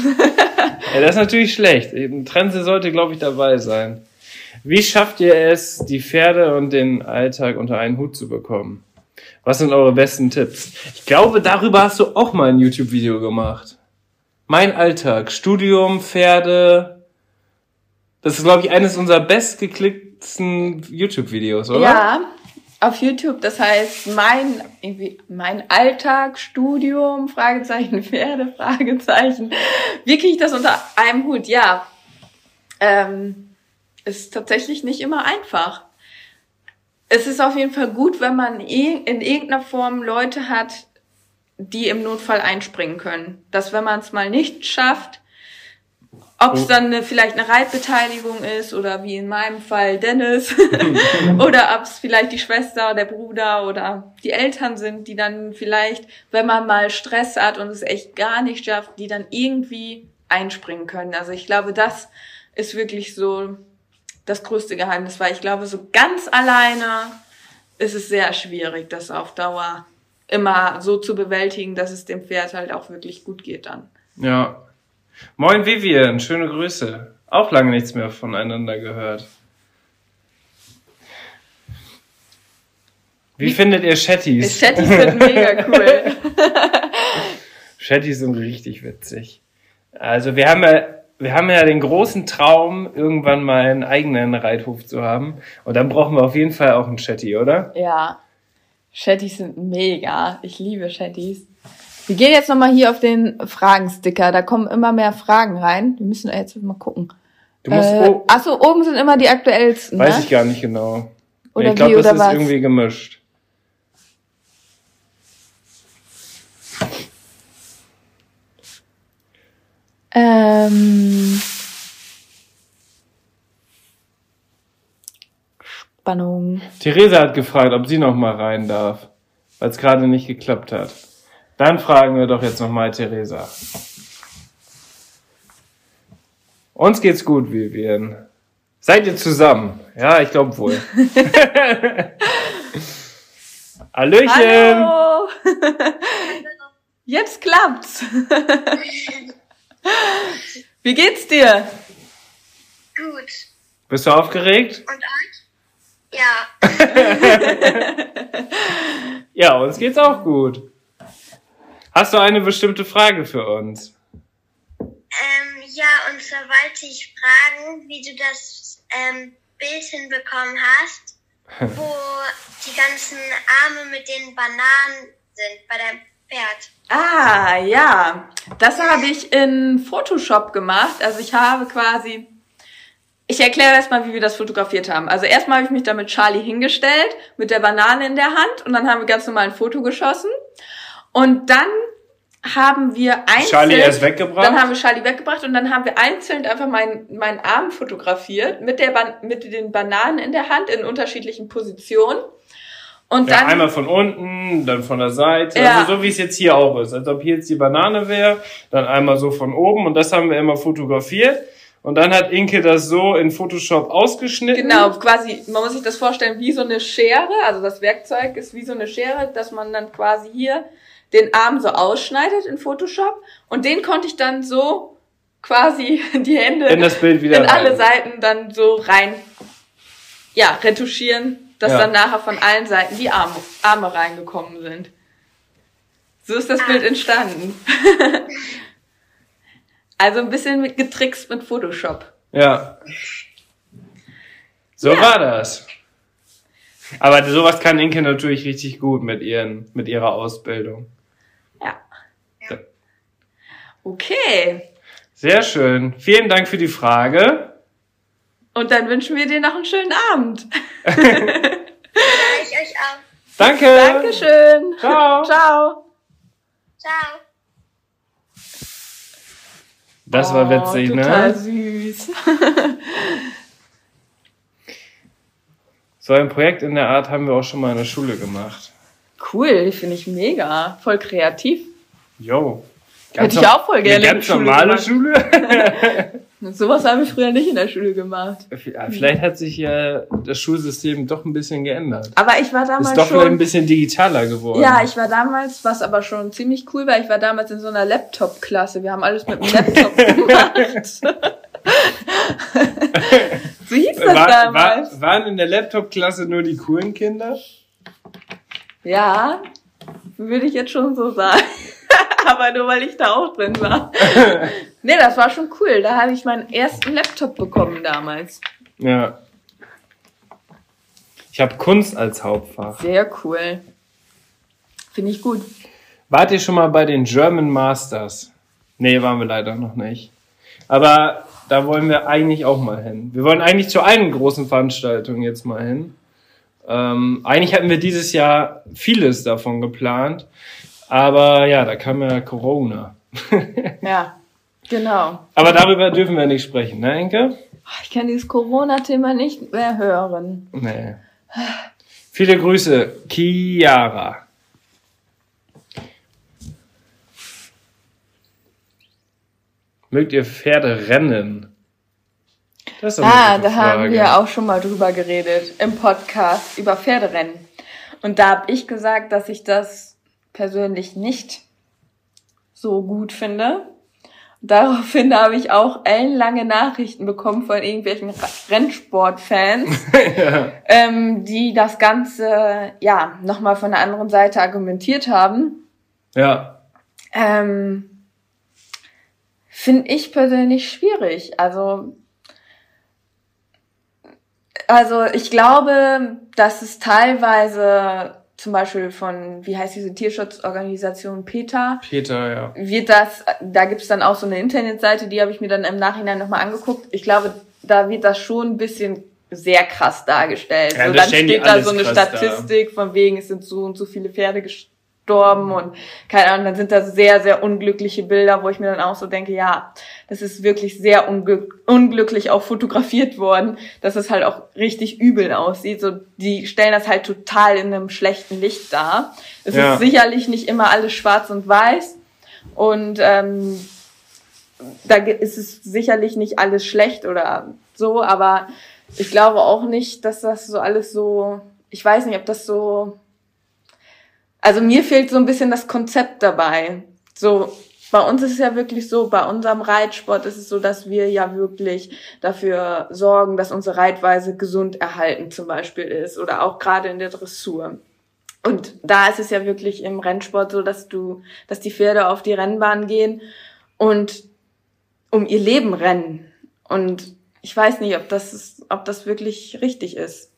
Ja, das ist natürlich schlecht. Trense sollte, glaube ich, dabei sein. Wie schafft ihr es, die Pferde und den Alltag unter einen Hut zu bekommen? Was sind eure besten Tipps? Ich glaube, darüber hast du auch mal ein YouTube-Video gemacht. Mein Alltag, Studium, Pferde. Das ist, glaube ich, eines unserer bestgeklickten YouTube-Videos, oder? Ja, auf YouTube. Das heißt, mein, irgendwie, mein Alltag, Studium, Fragezeichen, Pferde, Fragezeichen. Wie kriege ich das unter einem Hut? Ja, ähm, ist tatsächlich nicht immer einfach es ist auf jeden Fall gut, wenn man in irgendeiner Form Leute hat, die im Notfall einspringen können. Dass wenn man es mal nicht schafft, Ob es dann eine, vielleicht eine Reitbeteiligung ist oder wie in meinem Fall Dennis oder ob es vielleicht die Schwester, der Bruder oder die Eltern sind, die dann vielleicht, wenn man mal Stress hat und es echt gar nicht schafft, die dann irgendwie einspringen können. Also ich glaube, das ist wirklich so das größte Geheimnis, weil ich glaube, so ganz alleine ist es sehr schwierig, das auf Dauer immer so zu bewältigen, dass es dem Pferd halt auch wirklich gut geht dann. Ja, Moin Vivian, schöne Grüße. Auch lange nichts mehr voneinander gehört. Wie, Wie findet ihr Chatties? Chatties sind mega cool. Chatties sind richtig witzig. Also wir haben ja, wir haben ja den großen Traum, irgendwann mal einen eigenen Reithof zu haben. Und dann brauchen wir auf jeden Fall auch einen Chatty, oder? Ja. Chatties sind mega. Ich liebe Chatties. Wir gehen jetzt nochmal hier auf den Fragensticker. Da kommen immer mehr Fragen rein. Wir müssen jetzt mal gucken. Du musst äh, oh, achso, oben sind immer die aktuellsten. Weiß ne? ich gar nicht genau. Oder ich glaube, das ist was? irgendwie gemischt. Ähm, Spannung. Theresa hat gefragt, ob sie noch mal rein darf, weil es gerade nicht geklappt hat. Dann fragen wir doch jetzt nochmal Theresa. Uns geht's gut, Vivian. Seid ihr zusammen? Ja, ich glaube wohl. Hallöchen! Hallo. Jetzt klappt's. Wie geht's dir? Gut. Bist du aufgeregt? Und euch? Ja. ja, uns geht's auch gut. Hast du eine bestimmte Frage für uns? Ähm, ja, und zwar wollte ich fragen, wie du das ähm, Bild hinbekommen hast, wo die ganzen Arme mit den Bananen sind bei deinem Pferd. Ah, ja. Das habe ich in Photoshop gemacht. Also ich habe quasi ich erkläre erstmal, wie wir das fotografiert haben. Also erstmal habe ich mich da mit Charlie hingestellt, mit der Banane in der Hand und dann haben wir ganz normal ein Foto geschossen. Und dann haben wir einzeln. Charlie erst weggebracht? Dann haben wir Charlie weggebracht und dann haben wir einzeln einfach meinen, meinen Arm fotografiert mit, der Ban mit den Bananen in der Hand in unterschiedlichen Positionen. Und ja, dann, einmal von unten, dann von der Seite, ja. also so wie es jetzt hier auch ist, als ob hier jetzt die Banane wäre, dann einmal so von oben und das haben wir immer fotografiert. Und dann hat Inke das so in Photoshop ausgeschnitten. Genau, quasi, man muss sich das vorstellen wie so eine Schere, also das Werkzeug ist wie so eine Schere, dass man dann quasi hier den Arm so ausschneidet in Photoshop und den konnte ich dann so quasi die Hände in das Bild wieder in rein. alle Seiten dann so rein ja retuschieren, dass ja. dann nachher von allen Seiten die Arme, Arme reingekommen sind. So ist das ah. Bild entstanden. also ein bisschen mit getrickst mit Photoshop. Ja. So ja. war das. Aber sowas kann Inke natürlich richtig gut mit ihren, mit ihrer Ausbildung. Okay. Sehr schön. Vielen Dank für die Frage. Und dann wünschen wir dir noch einen schönen Abend. ich euch auch. Danke. Dankeschön. Ciao. Ciao. Ciao. Das war witzig, oh, ne? Total süß. so ein Projekt in der Art haben wir auch schon mal in der Schule gemacht. Cool, finde ich mega. Voll kreativ. Jo. Hätte ich auch voll gerne. Eine ganz Schule normale Schule? Sowas haben wir früher nicht in der Schule gemacht. Vielleicht hat sich ja das Schulsystem doch ein bisschen geändert. Aber ich war damals Ist doch schon ein bisschen digitaler geworden. Ja, ich war damals, was aber schon ziemlich cool war, ich war damals in so einer Laptop-Klasse. Wir haben alles mit dem Laptop gemacht. so hieß das war, damals. War, waren in der Laptop-Klasse nur die coolen Kinder? Ja, würde ich jetzt schon so sagen. aber nur weil ich da auch drin war. Nee, das war schon cool. Da habe ich meinen ersten Laptop bekommen damals. Ja. Ich habe Kunst als Hauptfach. Sehr cool. Finde ich gut. Wart ihr schon mal bei den German Masters? Nee, waren wir leider noch nicht. Aber da wollen wir eigentlich auch mal hin. Wir wollen eigentlich zu einer großen Veranstaltung jetzt mal hin. Ähm, eigentlich hatten wir dieses Jahr vieles davon geplant. Aber ja, da kam ja Corona. ja. Genau. Aber darüber dürfen wir nicht sprechen, ne, Enke? Ich kann dieses Corona-Thema nicht mehr hören. Nee. Viele Grüße, Chiara. Mögt ihr Pferde rennen? Das ist Ah, da haben wir auch schon mal drüber geredet im Podcast über Pferderennen. Und da habe ich gesagt, dass ich das persönlich nicht so gut finde. Daraufhin habe ich auch ellenlange Nachrichten bekommen von irgendwelchen Rennsportfans, ja. ähm, die das Ganze ja nochmal von der anderen Seite argumentiert haben. ja. Ähm, Finde ich persönlich schwierig. Also, also ich glaube, dass es teilweise zum Beispiel von, wie heißt diese Tierschutzorganisation PETA, Peter, ja. wird das, da gibt's dann auch so eine Internetseite, die habe ich mir dann im Nachhinein nochmal angeguckt. Ich glaube, da wird das schon ein bisschen sehr krass dargestellt. Ja, so, da dann steht da so eine. Statistik von wegen, es sind so und so viele Pferde gestorben und keine Ahnung, dann sind da sehr, sehr unglückliche Bilder, wo ich mir dann auch so denke, ja, das ist wirklich sehr unglück unglücklich auch fotografiert worden, dass es halt auch richtig übel aussieht. So, die stellen das halt total in einem schlechten Licht dar. Es Ja. ist sicherlich nicht immer alles schwarz und weiß und ähm, da ist es sicherlich nicht alles schlecht oder so, aber ich glaube auch nicht, dass das so alles so, ich weiß nicht, ob das so, also mir fehlt so ein bisschen das Konzept dabei. So, bei uns ist es ja wirklich so, bei unserem Reitsport ist es so, dass wir ja wirklich dafür sorgen, dass unsere Reitweise gesund erhalten zum Beispiel ist oder auch gerade in der Dressur. Und da ist es ja wirklich im Rennsport so, dass du, dass die Pferde auf die Rennbahn gehen und um ihr Leben rennen. Und ich weiß nicht, ob das, ist, ob das wirklich richtig ist.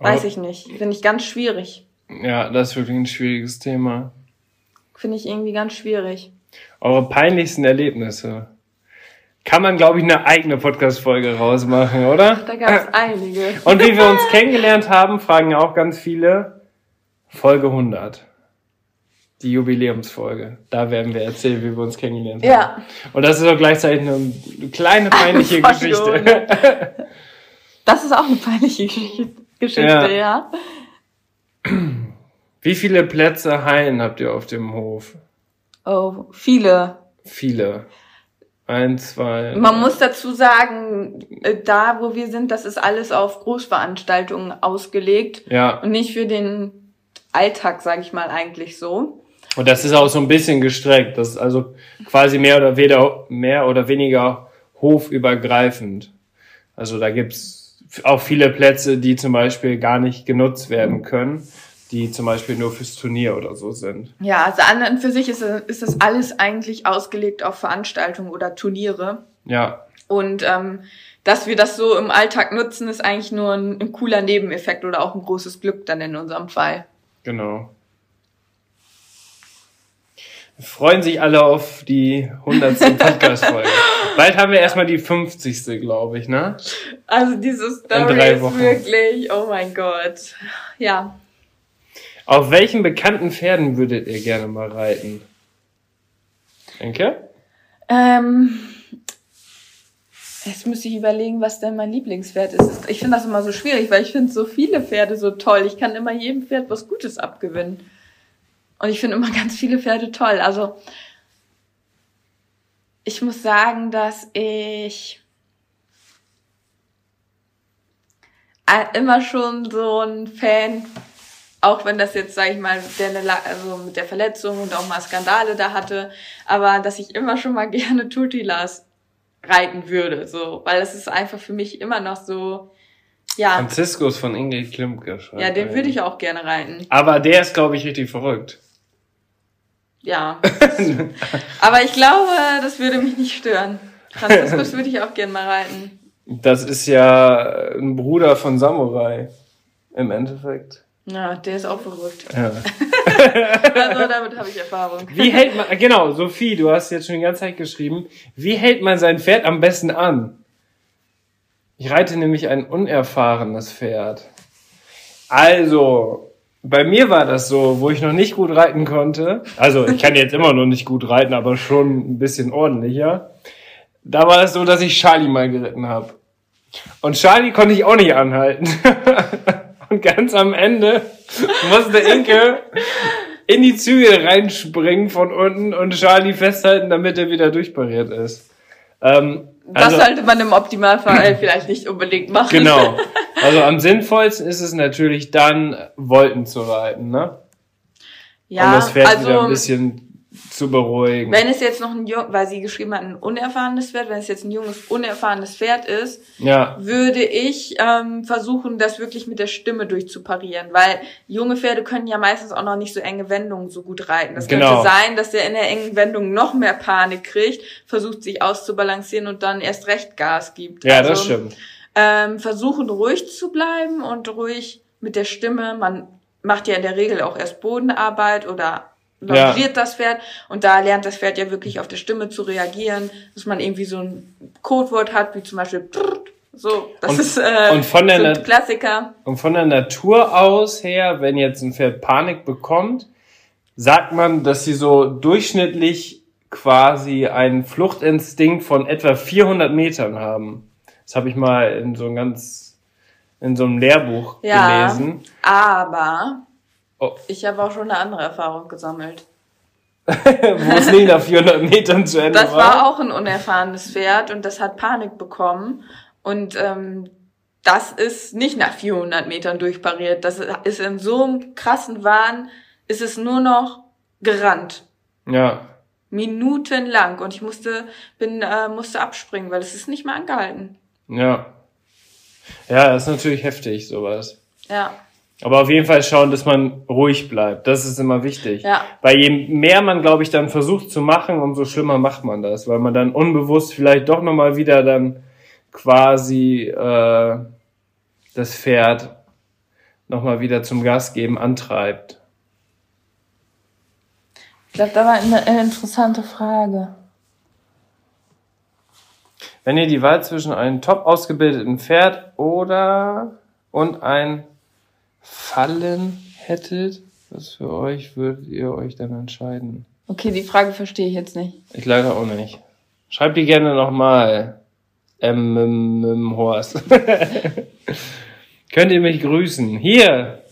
Weiß Aber- ich nicht. Finde ich ganz schwierig. Ja, das ist wirklich ein schwieriges Thema. Finde ich irgendwie ganz schwierig. Eure peinlichsten Erlebnisse. Kann man, glaube ich, eine eigene Podcast-Folge rausmachen, oder? Da gab es einige. Und wie wir uns kennengelernt haben, fragen ja auch ganz viele. Folge 100. Die Jubiläumsfolge. Da werden wir erzählen, wie wir uns kennengelernt haben. Ja. Und das ist auch gleichzeitig eine kleine peinliche Geschichte. 100. Das ist auch eine peinliche Geschichte, Geschichte Ja. ja. Wie viele Plätze Hallen habt ihr auf dem Hof? Oh, viele. Viele. Eins, zwei. Man muss dazu sagen, äh, da wo wir sind, das ist alles auf Großveranstaltungen ausgelegt Ja. und nicht für den Alltag, sage ich mal, eigentlich so. Und das ist auch so ein bisschen gestreckt. Das ist also quasi mehr oder weniger, mehr oder weniger hofübergreifend. Also da gibt's auch viele Plätze, die zum Beispiel gar nicht genutzt werden können, die zum Beispiel nur fürs Turnier oder so sind. Ja, also an und für sich ist, ist das alles eigentlich ausgelegt auf Veranstaltungen oder Turniere. Ja, Und ähm, dass wir das so im Alltag nutzen, ist eigentlich nur ein, ein cooler Nebeneffekt oder auch ein großes Glück dann in unserem Fall. genau. Freuen sich alle auf die 100. Podcast-Folge. Bald haben wir erstmal die 50. glaube ich, ne? Also diese drei Story ist Wochen. wirklich, oh mein Gott. Ja, Auf welchen bekannten Pferden würdet ihr gerne mal reiten? Enke? Ähm, jetzt müsste ich überlegen, was denn mein Lieblingspferd ist. Ich finde das immer so schwierig, weil ich finde so viele Pferde so toll. Ich kann immer jedem Pferd was Gutes abgewinnen. Und ich finde immer ganz viele Pferde toll. Also ich muss sagen, dass ich äh, immer schon so ein Fan, auch wenn das jetzt, sage ich mal, der, also mit der Verletzung und auch mal Skandale da hatte, aber dass ich immer schon mal gerne Tutilas reiten würde, so, weil das ist einfach für mich immer noch so, ja, Franziskus von Ingrid Klimke. ja, den würde ich auch gerne reiten. Aber der ist, glaube ich, richtig verrückt. Ja. aber ich glaube, das würde mich nicht stören. Franziskus würde ich auch gerne mal reiten. Das ist ja ein Bruder von Samurai. Im Endeffekt. Ja, der ist auch verrückt. Ja. Also damit habe ich Erfahrung. Wie hält man, genau, Sophie, du hast jetzt schon die ganze Zeit geschrieben, wie hält man sein Pferd am besten an? Ich reite nämlich ein unerfahrenes Pferd. Also, bei mir war das so, wo ich noch nicht gut reiten konnte. Also ich kann jetzt immer noch nicht gut reiten, aber schon ein bisschen ordentlicher. Da war es so, dass ich Charlie mal geritten habe. Und Charlie konnte ich auch nicht anhalten. Und ganz am Ende musste Inke in die Züge reinspringen von unten und Charlie festhalten, damit er wieder durchpariert ist. Ähm, das also, sollte man im Optimalfall vielleicht nicht unbedingt machen. Genau. Also am sinnvollsten ist es natürlich dann, Wolken zu reiten, ne? Ja, um das Pferd also, wieder ein bisschen zu beruhigen. Wenn es jetzt noch ein jung, weil sie geschrieben hat, ein unerfahrenes Pferd, wenn es jetzt ein junges, unerfahrenes Pferd ist, ja. würde ich ähm, versuchen, das wirklich mit der Stimme durchzuparieren, weil junge Pferde können ja meistens auch noch nicht so enge Wendungen so gut reiten. Das genau. könnte sein, dass der in der engen Wendung noch mehr Panik kriegt, versucht sich auszubalancieren und dann erst recht Gas gibt. Ja, also, das stimmt. Ähm, versuchen ruhig zu bleiben und ruhig mit der Stimme. Man macht ja in der Regel auch erst Bodenarbeit oder longiert ja. das Pferd und da lernt das Pferd ja wirklich auf der Stimme zu reagieren, dass man irgendwie so ein Codewort hat, wie zum Beispiel so, das und, ist äh, und von der so Klassiker. Und von der Natur aus her, wenn jetzt ein Pferd Panik bekommt, sagt man, dass sie so durchschnittlich quasi einen Fluchtinstinkt von etwa 400 Metern haben. Das habe ich mal in so einem ganz in so einem Lehrbuch ja, gelesen. Aber Oh. Ich habe auch schon eine andere Erfahrung gesammelt. Wo es nicht nach 400 Metern zu Ende das war. Das war auch ein unerfahrenes Pferd und das hat Panik bekommen. Und ähm, das ist nicht nach 400 Metern durchpariert. Das ist in so einem krassen Wahn, ist es nur noch gerannt. Ja. Minutenlang. Und ich musste, bin, äh, musste abspringen, weil es ist nicht mehr angehalten. Ja. Ja, das ist natürlich heftig, sowas. Ja. Aber auf jeden Fall schauen, dass man ruhig bleibt. Das ist immer wichtig. Ja. Weil je mehr man, glaube ich, dann versucht zu machen, umso schlimmer macht man das. Weil man dann unbewusst vielleicht doch nochmal wieder dann quasi äh, das Pferd nochmal wieder zum Gas geben antreibt. Ich glaube, da war eine interessante Frage. Wenn ihr die Wahl zwischen einem top ausgebildeten Pferd oder und ein Fallen hättet, was für euch würdet ihr euch dann entscheiden? Okay, die Frage verstehe ich jetzt nicht. Ich leider auch nicht. Schreibt die gerne nochmal. Ähm, ähm, ähm, Horst. Könnt ihr mich grüßen? Hier!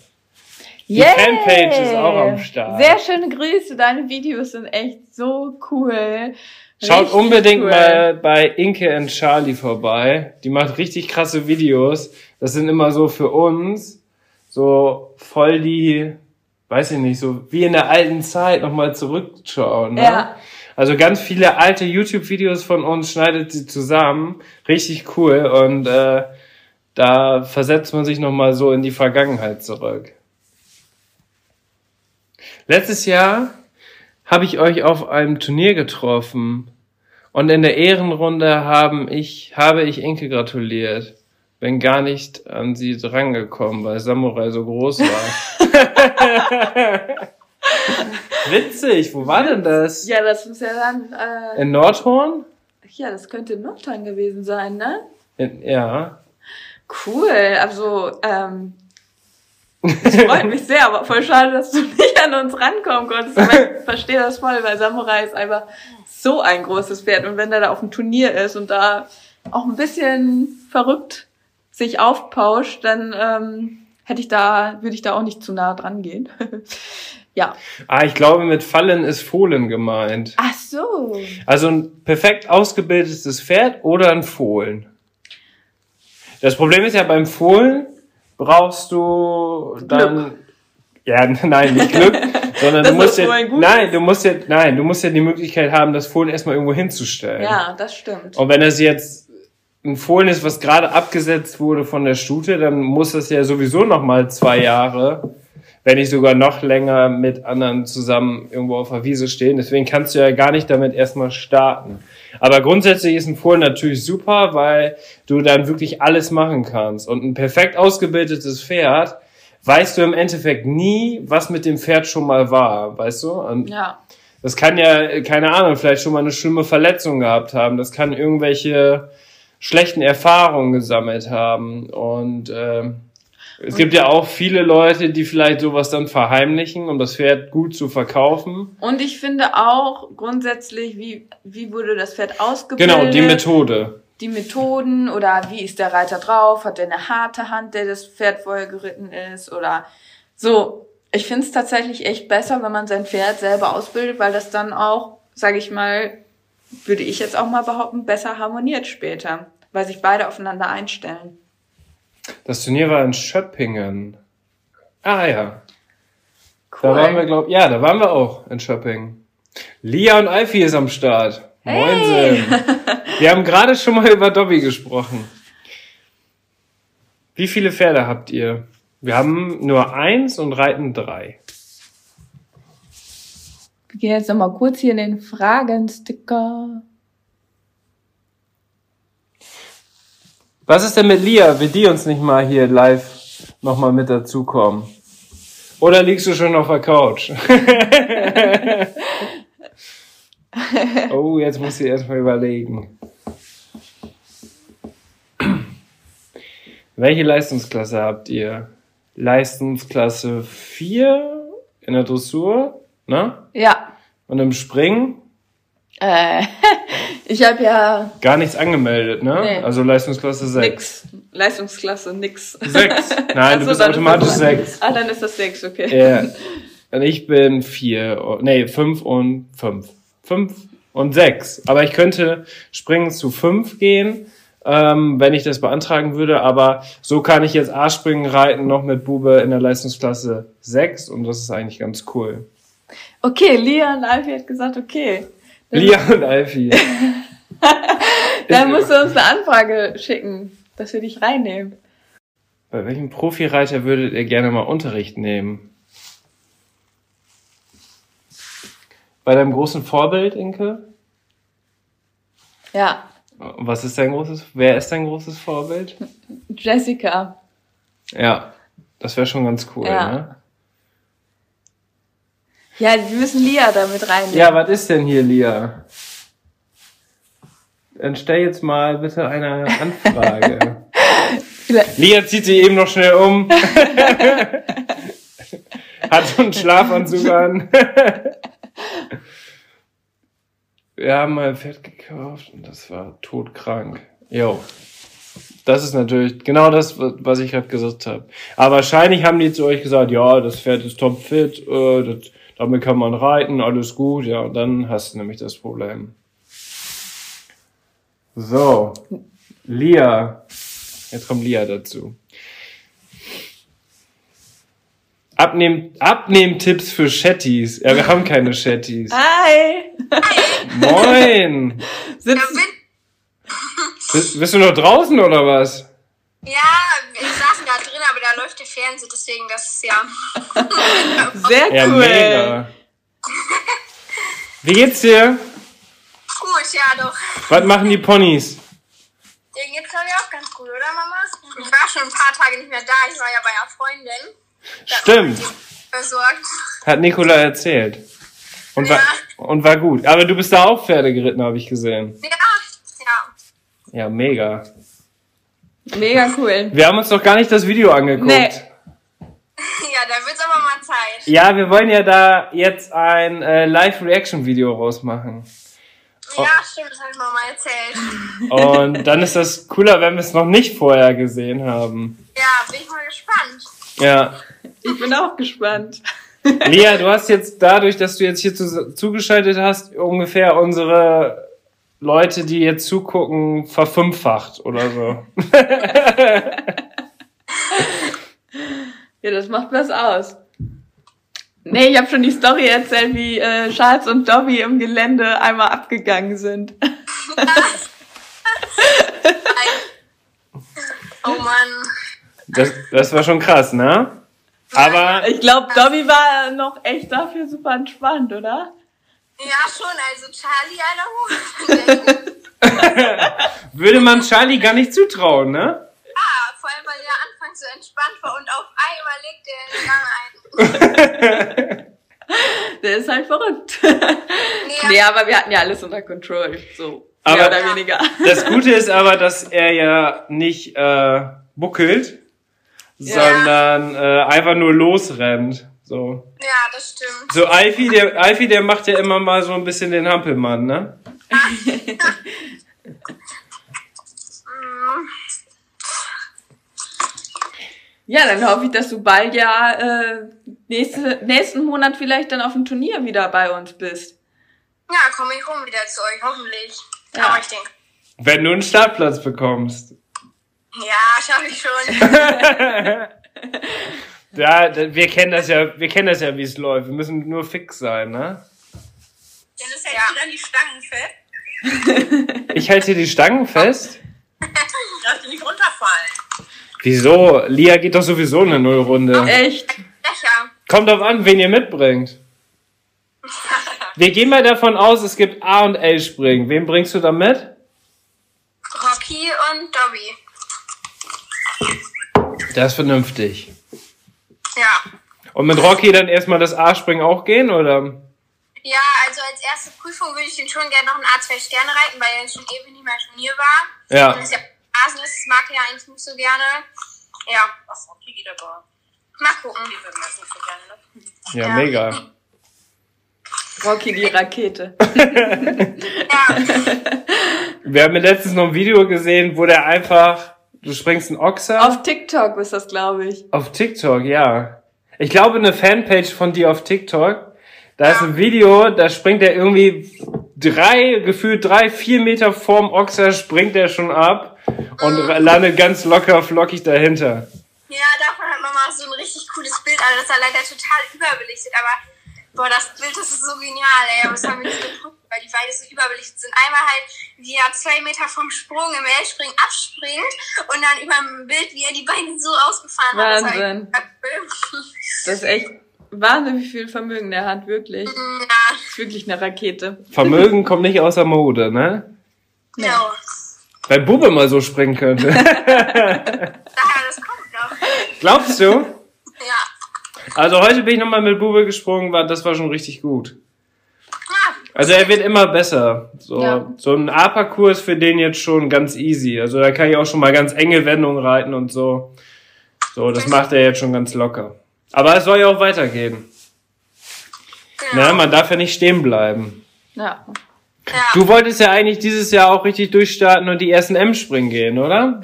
Die yeah. Fanpage ist auch am Start. Sehr schöne Grüße. Deine Videos sind echt so cool. Schaut richtig unbedingt cool. mal bei Inke und Charlie vorbei. Die macht richtig krasse Videos. Das sind immer so für uns so voll die, weiß ich nicht, so wie in der alten Zeit nochmal zurückschauen. Ne? Ja. Also ganz viele alte YouTube-Videos von uns schneidet sie zusammen. Richtig cool. Und äh, da versetzt man sich nochmal so in die Vergangenheit zurück. Letztes Jahr habe ich euch auf einem Turnier getroffen. Und in der Ehrenrunde haben ich, habe ich Inke gratuliert bin gar nicht an sie drangekommen, weil Samurai so groß war. Witzig, wo war denn das? Ja, das muss ja dann. Äh, in Nordhorn? Ja, das könnte in Nordhorn gewesen sein, ne? In, ja. Cool, also ähm, es freut mich sehr, aber voll schade, dass du nicht an uns rankommen konntest. Aber ich verstehe das voll, weil Samurai ist einfach so ein großes Pferd und wenn er da auf dem Turnier ist und da auch ein bisschen verrückt sich aufpauscht, dann ähm, hätte ich da, würde ich da auch nicht zu nah dran gehen. ja. Ah, ich glaube, mit Fallen ist Fohlen gemeint. Ach so. Also ein perfekt ausgebildetes Pferd oder ein Fohlen. Das Problem ist ja beim Fohlen brauchst du dann Glück. ja nein nicht Glück sondern du musst ja nein du musst ja nein du musst ja die Möglichkeit haben das Fohlen erstmal irgendwo hinzustellen ja das stimmt und wenn er sie jetzt ein Fohlen ist, was gerade abgesetzt wurde von der Stute, dann muss das ja sowieso noch mal zwei Jahre, wenn nicht sogar noch länger mit anderen zusammen irgendwo auf der Wiese stehen. Deswegen kannst du ja gar nicht damit erstmal starten. Aber grundsätzlich ist ein Fohlen natürlich super, weil du dann wirklich alles machen kannst. Und ein perfekt ausgebildetes Pferd weißt du im Endeffekt nie, was mit dem Pferd schon mal war, weißt du? Und ja. Das kann ja, keine Ahnung, vielleicht schon mal eine schlimme Verletzung gehabt haben. Das kann irgendwelche schlechten Erfahrungen gesammelt haben. Und äh, Es gibt ja auch viele Leute, die vielleicht sowas dann verheimlichen, um das Pferd gut zu verkaufen. Und ich finde auch grundsätzlich, wie, wie wurde das Pferd ausgebildet? Genau, die Methode. Die Methoden oder wie ist der Reiter drauf? Hat er eine harte Hand, der das Pferd vorher geritten ist? Oder so. Ich finde es tatsächlich echt besser, wenn man sein Pferd selber ausbildet, weil das dann auch, sage ich mal, würde ich jetzt auch mal behaupten, besser harmoniert später, weil sich beide aufeinander einstellen. Das Turnier war in Schöppingen. Ah ja. Cool. Da waren wir, glaub, ja, da waren wir auch in Schöppingen. Lia und Alfie ist am Start. Moinsen. Wir haben gerade schon mal über Dobby gesprochen. Wie viele Pferde habt ihr? Wir haben nur eins und reiten drei. Wir gehen jetzt nochmal kurz hier in den Fragensticker. Was ist denn mit Lia? Will die uns nicht mal hier live nochmal mit dazukommen? Oder liegst du schon auf der Couch? oh, jetzt muss ich erstmal überlegen. Welche Leistungsklasse habt ihr? Leistungsklasse 4 in der Dressur, ne? Ja. Und im Springen Äh, ich habe ja gar nichts angemeldet, ne? Nee. Also Leistungsklasse 6. nix. Leistungsklasse nix. 6. Nein, du Ach so, bist automatisch ist das, 6. Ah, dann ist das sechs, okay. Ja. Und ich bin 4, nee, 5 und 5. 5 und 6. Aber ich könnte springen zu 5 gehen, ähm, wenn ich das beantragen würde. Aber so kann ich jetzt A-Springen reiten noch mit Bube in der Leistungsklasse 6 und das ist eigentlich ganz cool. Okay, Lia und Alfie hat gesagt, okay. Lia und Alfie. dann musst du uns eine Anfrage schicken, dass wir dich reinnehmen. Bei welchem Profireiter würdet ihr gerne mal Unterricht nehmen? Bei deinem großen Vorbild, Inke? Ja, Was ist dein großes, wer ist dein großes Vorbild? Jessica. Ja, das wäre schon ganz cool, Ja. ne? Ja, wir müssen Lia da mit reinnehmen. Ja, was ist denn hier, Lia? Dann stell jetzt mal bitte eine Anfrage. Lia zieht sich eben noch schnell um. Hat so einen Schlafanzug an. Wir haben mal ein Pferd gekauft und das war todkrank. Jo. Das ist natürlich genau das, was ich gerade gesagt habe. Aber wahrscheinlich haben die zu euch gesagt, ja, das Pferd ist topfit, äh, das, damit kann man reiten, alles gut, ja, und dann hast du nämlich das Problem. So, Lia. Jetzt kommt Lia dazu. Abnehm, Abnehmtipps für Chatties. Ja, wir haben keine Chatties. Hi! Moin! Ja, Sitzen, Bist, bist du noch draußen oder was? ja, ich saß gerade da läuft der Fernseher, deswegen das ist ja. sehr Ja, cool. mega. Wie geht's dir? Gut, ja doch. Was machen die Ponys? Dir geht's glaube ich auch ganz gut, oder Mama? Ich war schon ein paar Tage nicht mehr da, ich war ja bei einer Freundin. Stimmt. Versorgt. Hat Nicola erzählt. Und war, und war gut. Aber du bist da auch Pferde geritten, habe ich gesehen. Ja, ja. Ja, mega. Mega cool. Wir haben uns noch gar nicht das Video angeguckt. Nee. Ja, da wird's aber mal Zeit. Ja, wir wollen ja da jetzt ein äh, Live-Reaction-Video rausmachen. Ja, stimmt, das habe ich Mama erzählt. Und dann ist das cooler, wenn wir es noch nicht vorher gesehen haben. Ja, bin ich mal gespannt. Ja. Ich bin auch gespannt. Lia, du hast jetzt dadurch, dass du jetzt hier zu, zugeschaltet hast, ungefähr unsere Leute, die jetzt zugucken, verfünffacht oder so. Ja, das macht was aus. Nee, ich habe schon die Story erzählt, wie äh, Charles und Dobby im Gelände einmal abgegangen sind. Oh Mann. Das, das war schon krass, ne? Aber Ich glaube, Dobby war noch echt dafür super entspannt, oder? Ja, schon, also Charlie, Alter, würde man Charlie gar nicht zutrauen, ne? Ja, vor allem, weil der Anfang so entspannt war und auf einmal legt er den Gang ein. Der ist halt verrückt. Nee, nee, aber wir hatten ja alles unter Control. So, Aber- mehr oder weniger. Das Gute ist aber, dass er ja nicht äh, buckelt, sondern äh, einfach nur losrennt. So. Ja, das stimmt. So Alfie, der Alfie, der macht ja immer mal so ein bisschen den Hampelmann, ne? Ja, dann hoffe ich, dass du bald ja äh, nächste, nächsten Monat vielleicht dann auf dem Turnier wieder bei uns bist. Ja, komme ich rum wieder zu euch, hoffentlich. Ja. Aber ich denke, Wenn du einen Startplatz bekommst. ja, schaffe ich schon. Ja, wir kennen das ja, wir kennen das ja, wie es läuft. Wir müssen nur fix sein, ne? Dennis hält Ja. du dann die Stangen fest, Ich halte hier die Stangen fest. dass du nicht runterfallen. Wieso? Lia geht doch sowieso eine Nullrunde. Echt? Sicher. Kommt drauf an, wen ihr mitbringt. Wir gehen mal davon aus, es gibt A und L springen. Wen bringst du da mit? Rocky und Dobby. Das ist vernünftig. Ja. Und mit Rocky dann erstmal das A-Springen auch gehen, oder? Ja, also als erste Prüfung würde ich den schon gerne noch ein A2 Sterne reiten, weil er schon ewig nicht mehr Turnier war. Ja. Und es ja Rasen ist, das mag er ja eigentlich nicht so gerne. Ja, Was, okay, geht aber. mal gucken. Die würden das nicht so gerne, ne? Ja, Ja. mega. Rocky die Rakete. Ja, Wir haben ja letztens noch ein Video gesehen, wo der einfach, du springst einen Ochser. Auf TikTok ist das, glaube ich. Auf TikTok, ja. Ich glaube, eine Fanpage von dir auf TikTok. Da ist ein Video, da springt er irgendwie drei, gefühlt drei, vier Meter vorm Ochser, springt er schon ab und ra- landet ganz locker flockig dahinter. ja, davon hat man mal so ein richtig cooles Bild, aber das ist ja leider total überbelichtet, aber boah, das Bild, das ist so genial, ey, aber das haben wir nicht geguckt, weil die beide so überbelichtet sind. Einmal halt, wie er zwei Meter vom Sprung im L-Springen abspringt und dann über dem Bild, wie er die Beine so ausgefahren hat. Wahnsinn. echt cool. Das ist echt Wahnsinn, wie viel Vermögen der hat, wirklich. Ja, Das ist wirklich eine Rakete. Vermögen kommt nicht außer Mode, ne? genau. Wenn Bube mal so springen könnte. Daher, das kommt noch. Glaubst du? Ja. Also heute bin ich nochmal mit Bube gesprungen, war, das war schon richtig gut. Ja, Also er wird immer besser. So, Ja. so ein A-Parcours für den jetzt schon ganz easy. Also da kann ich auch schon mal ganz enge Wendungen reiten und so. So, das macht er jetzt schon ganz locker. Aber es soll ja auch weitergehen. genau. Ne? Man darf ja nicht stehen bleiben. Ja. ja. Du wolltest ja eigentlich dieses Jahr auch richtig durchstarten und die ersten M-Springen gehen, oder?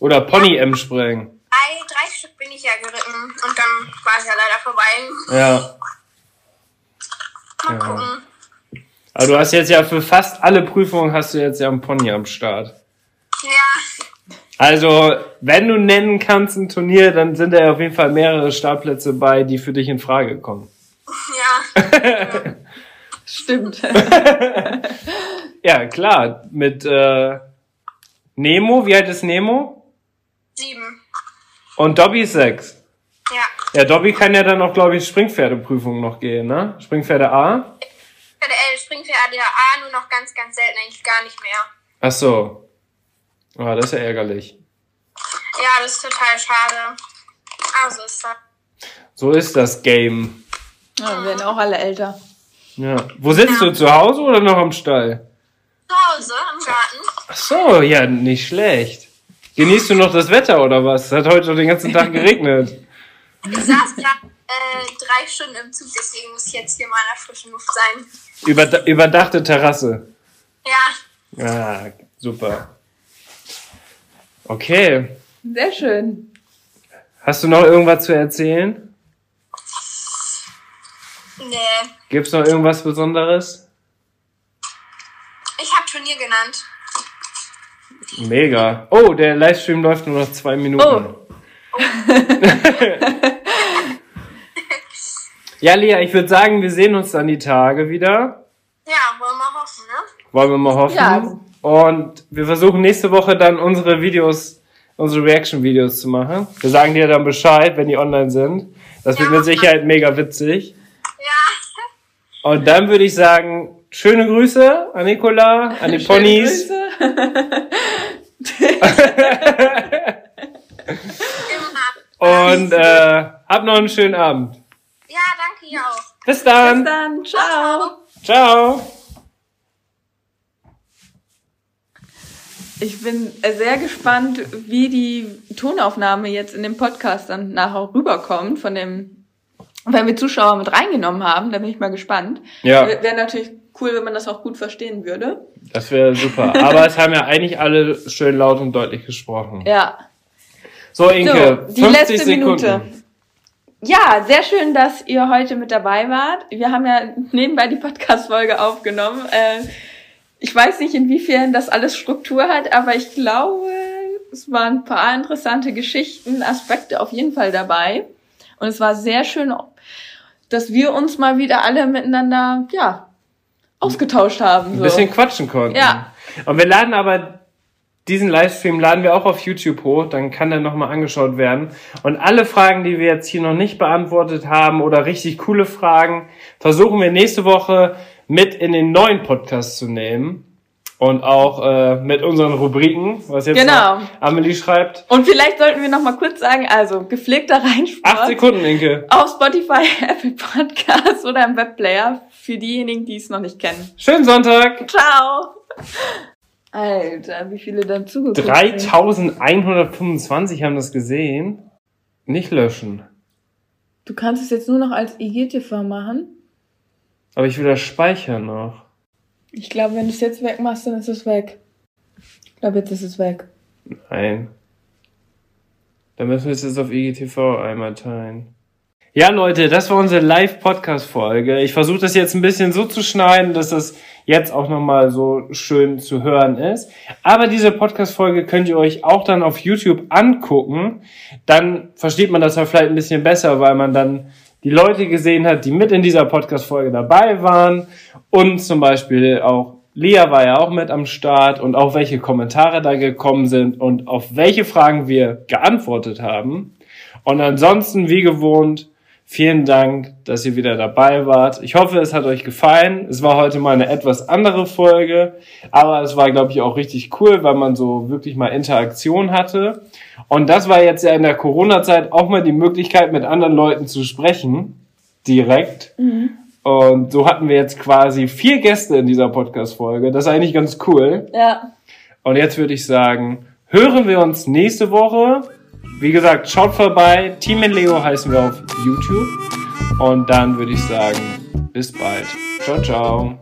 Oder Pony-M springen. Drei, drei Stück bin ich ja geritten und dann war es ja leider vorbei. Ja. Mal Ja. gucken. Aber du hast jetzt ja für fast alle Prüfungen hast du jetzt ja einen Pony am Start. Ja, Also, wenn du nennen kannst ein Turnier, dann sind da ja auf jeden Fall mehrere Startplätze bei, die für dich in Frage kommen. ja. Stimmt. Ja, klar. Mit äh, Nemo, wie alt ist Nemo? Sieben. Und Dobby ist sechs. Ja. Ja, Dobby kann ja dann noch, glaube ich, Springpferdeprüfung noch gehen, ne? Springpferde A? Springt für ADA nur noch ganz, ganz selten, eigentlich gar nicht mehr. Ach so. Ah, das ist ja ärgerlich. Ja, das ist total schade. Also ist das. So ist das Game. Ja, wir werden auch alle älter. Ja. Wo sitzt du? Zu Hause oder noch am Stall? Zu Hause im Garten. Ach so, ja, nicht schlecht. Genießt du noch das Wetter oder was? Es hat heute schon den ganzen Tag geregnet. Ich saß gerade äh, drei Stunden im Zug, deswegen muss ich jetzt hier mal in der frischen Luft sein. Überda überdachte Terrasse. Ja, Ah, super. Okay. Sehr schön. Hast du noch irgendwas zu erzählen? nee. Gibt's noch irgendwas Besonderes? Ich habe Turnier genannt. Mega. Oh, der Livestream läuft nur noch zwei Minuten. Oh. ja, Lia, ich würde sagen, wir sehen uns dann die Tage wieder. Ja, wollen wir hoffen, ne? Wollen wir mal hoffen. Ja. Und wir versuchen nächste Woche dann unsere Videos, unsere Reaction-Videos zu machen. Wir sagen dir dann Bescheid, wenn die online sind. Das wird Ja. mit Sicherheit mega witzig. Ja. Und dann würde ich sagen, schöne Grüße an Nicola, an die Schöne Ponys. Grüße. Und äh, hab noch einen schönen Abend. Ja, danke ihr auch. Bis dann. Bis dann. Ciao. Ciao. Ich bin äh, sehr gespannt, wie die Tonaufnahme jetzt in dem Podcast dann nachher rüberkommt von dem, wenn wir Zuschauer mit reingenommen haben. Da bin ich mal gespannt. Ja. Wäre natürlich cool, wenn man das auch gut verstehen würde. Das wäre super. Aber es haben ja eigentlich alle schön laut und deutlich gesprochen. Ja. So, Inke, So, die 50 letzte Sekunden. Minute. Ja, sehr schön, dass ihr heute mit dabei wart. Wir haben ja nebenbei die Podcast-Folge aufgenommen. Äh, ich weiß nicht, inwiefern das alles Struktur hat, aber ich glaube, es waren ein paar interessante Geschichten, Aspekte auf jeden Fall dabei. Und es war sehr schön, dass wir uns mal wieder alle miteinander, ja, ausgetauscht haben. Ein So. bisschen quatschen konnten. Ja. Und wir laden aber diesen Livestream laden wir auch auf YouTube hoch, dann kann der nochmal angeschaut werden. Und alle Fragen, die wir jetzt hier noch nicht beantwortet haben oder richtig coole Fragen, versuchen wir nächste Woche mit in den neuen Podcast zu nehmen. Und auch äh, mit unseren Rubriken, was jetzt Genau. Amelie schreibt. Und vielleicht sollten wir noch mal kurz sagen, also gepflegter Reinsport. Acht Sekunden, Inke. auf Spotify, Apple Podcasts oder im Webplayer für diejenigen, die es noch nicht kennen. Schönen Sonntag. Ciao! Alter, wie viele dann zugeguckt sind. 3125 haben das gesehen. Nicht löschen. Du kannst es jetzt nur noch als IGTV machen. Aber ich will das speichern noch. Ich glaube, wenn du es jetzt wegmachst, dann ist es weg. Ich glaube, jetzt ist es weg. Nein. Dann müssen wir es jetzt auf IGTV einmal teilen. Ja, Leute, das war unsere Live-Podcast-Folge. Ich versuche das jetzt ein bisschen so zu schneiden, dass das jetzt auch nochmal so schön zu hören ist. Aber diese Podcast-Folge könnt ihr euch auch dann auf YouTube angucken. Dann versteht man das ja vielleicht ein bisschen besser, weil man dann die Leute gesehen hat, die mit in dieser Podcast-Folge dabei waren. Und zum Beispiel auch Lia war ja auch mit am Start und auch welche Kommentare da gekommen sind und auf welche Fragen wir geantwortet haben. Und ansonsten, wie gewohnt, vielen Dank, dass ihr wieder dabei wart. Ich hoffe, es hat euch gefallen. Es war heute mal eine etwas andere Folge, aber es war, glaube ich, auch richtig cool, weil man so wirklich mal Interaktion hatte. Und das war jetzt ja in der Corona-Zeit auch mal die Möglichkeit, mit anderen Leuten zu sprechen, direkt. Und so hatten wir jetzt quasi vier Gäste in dieser Podcast-Folge. Das ist eigentlich ganz cool. Ja. Und jetzt würde ich sagen, hören wir uns nächste Woche. Wie gesagt, schaut vorbei. Team in Leo heißen wir auf YouTube. Und dann würde ich sagen, bis bald. Ciao, ciao.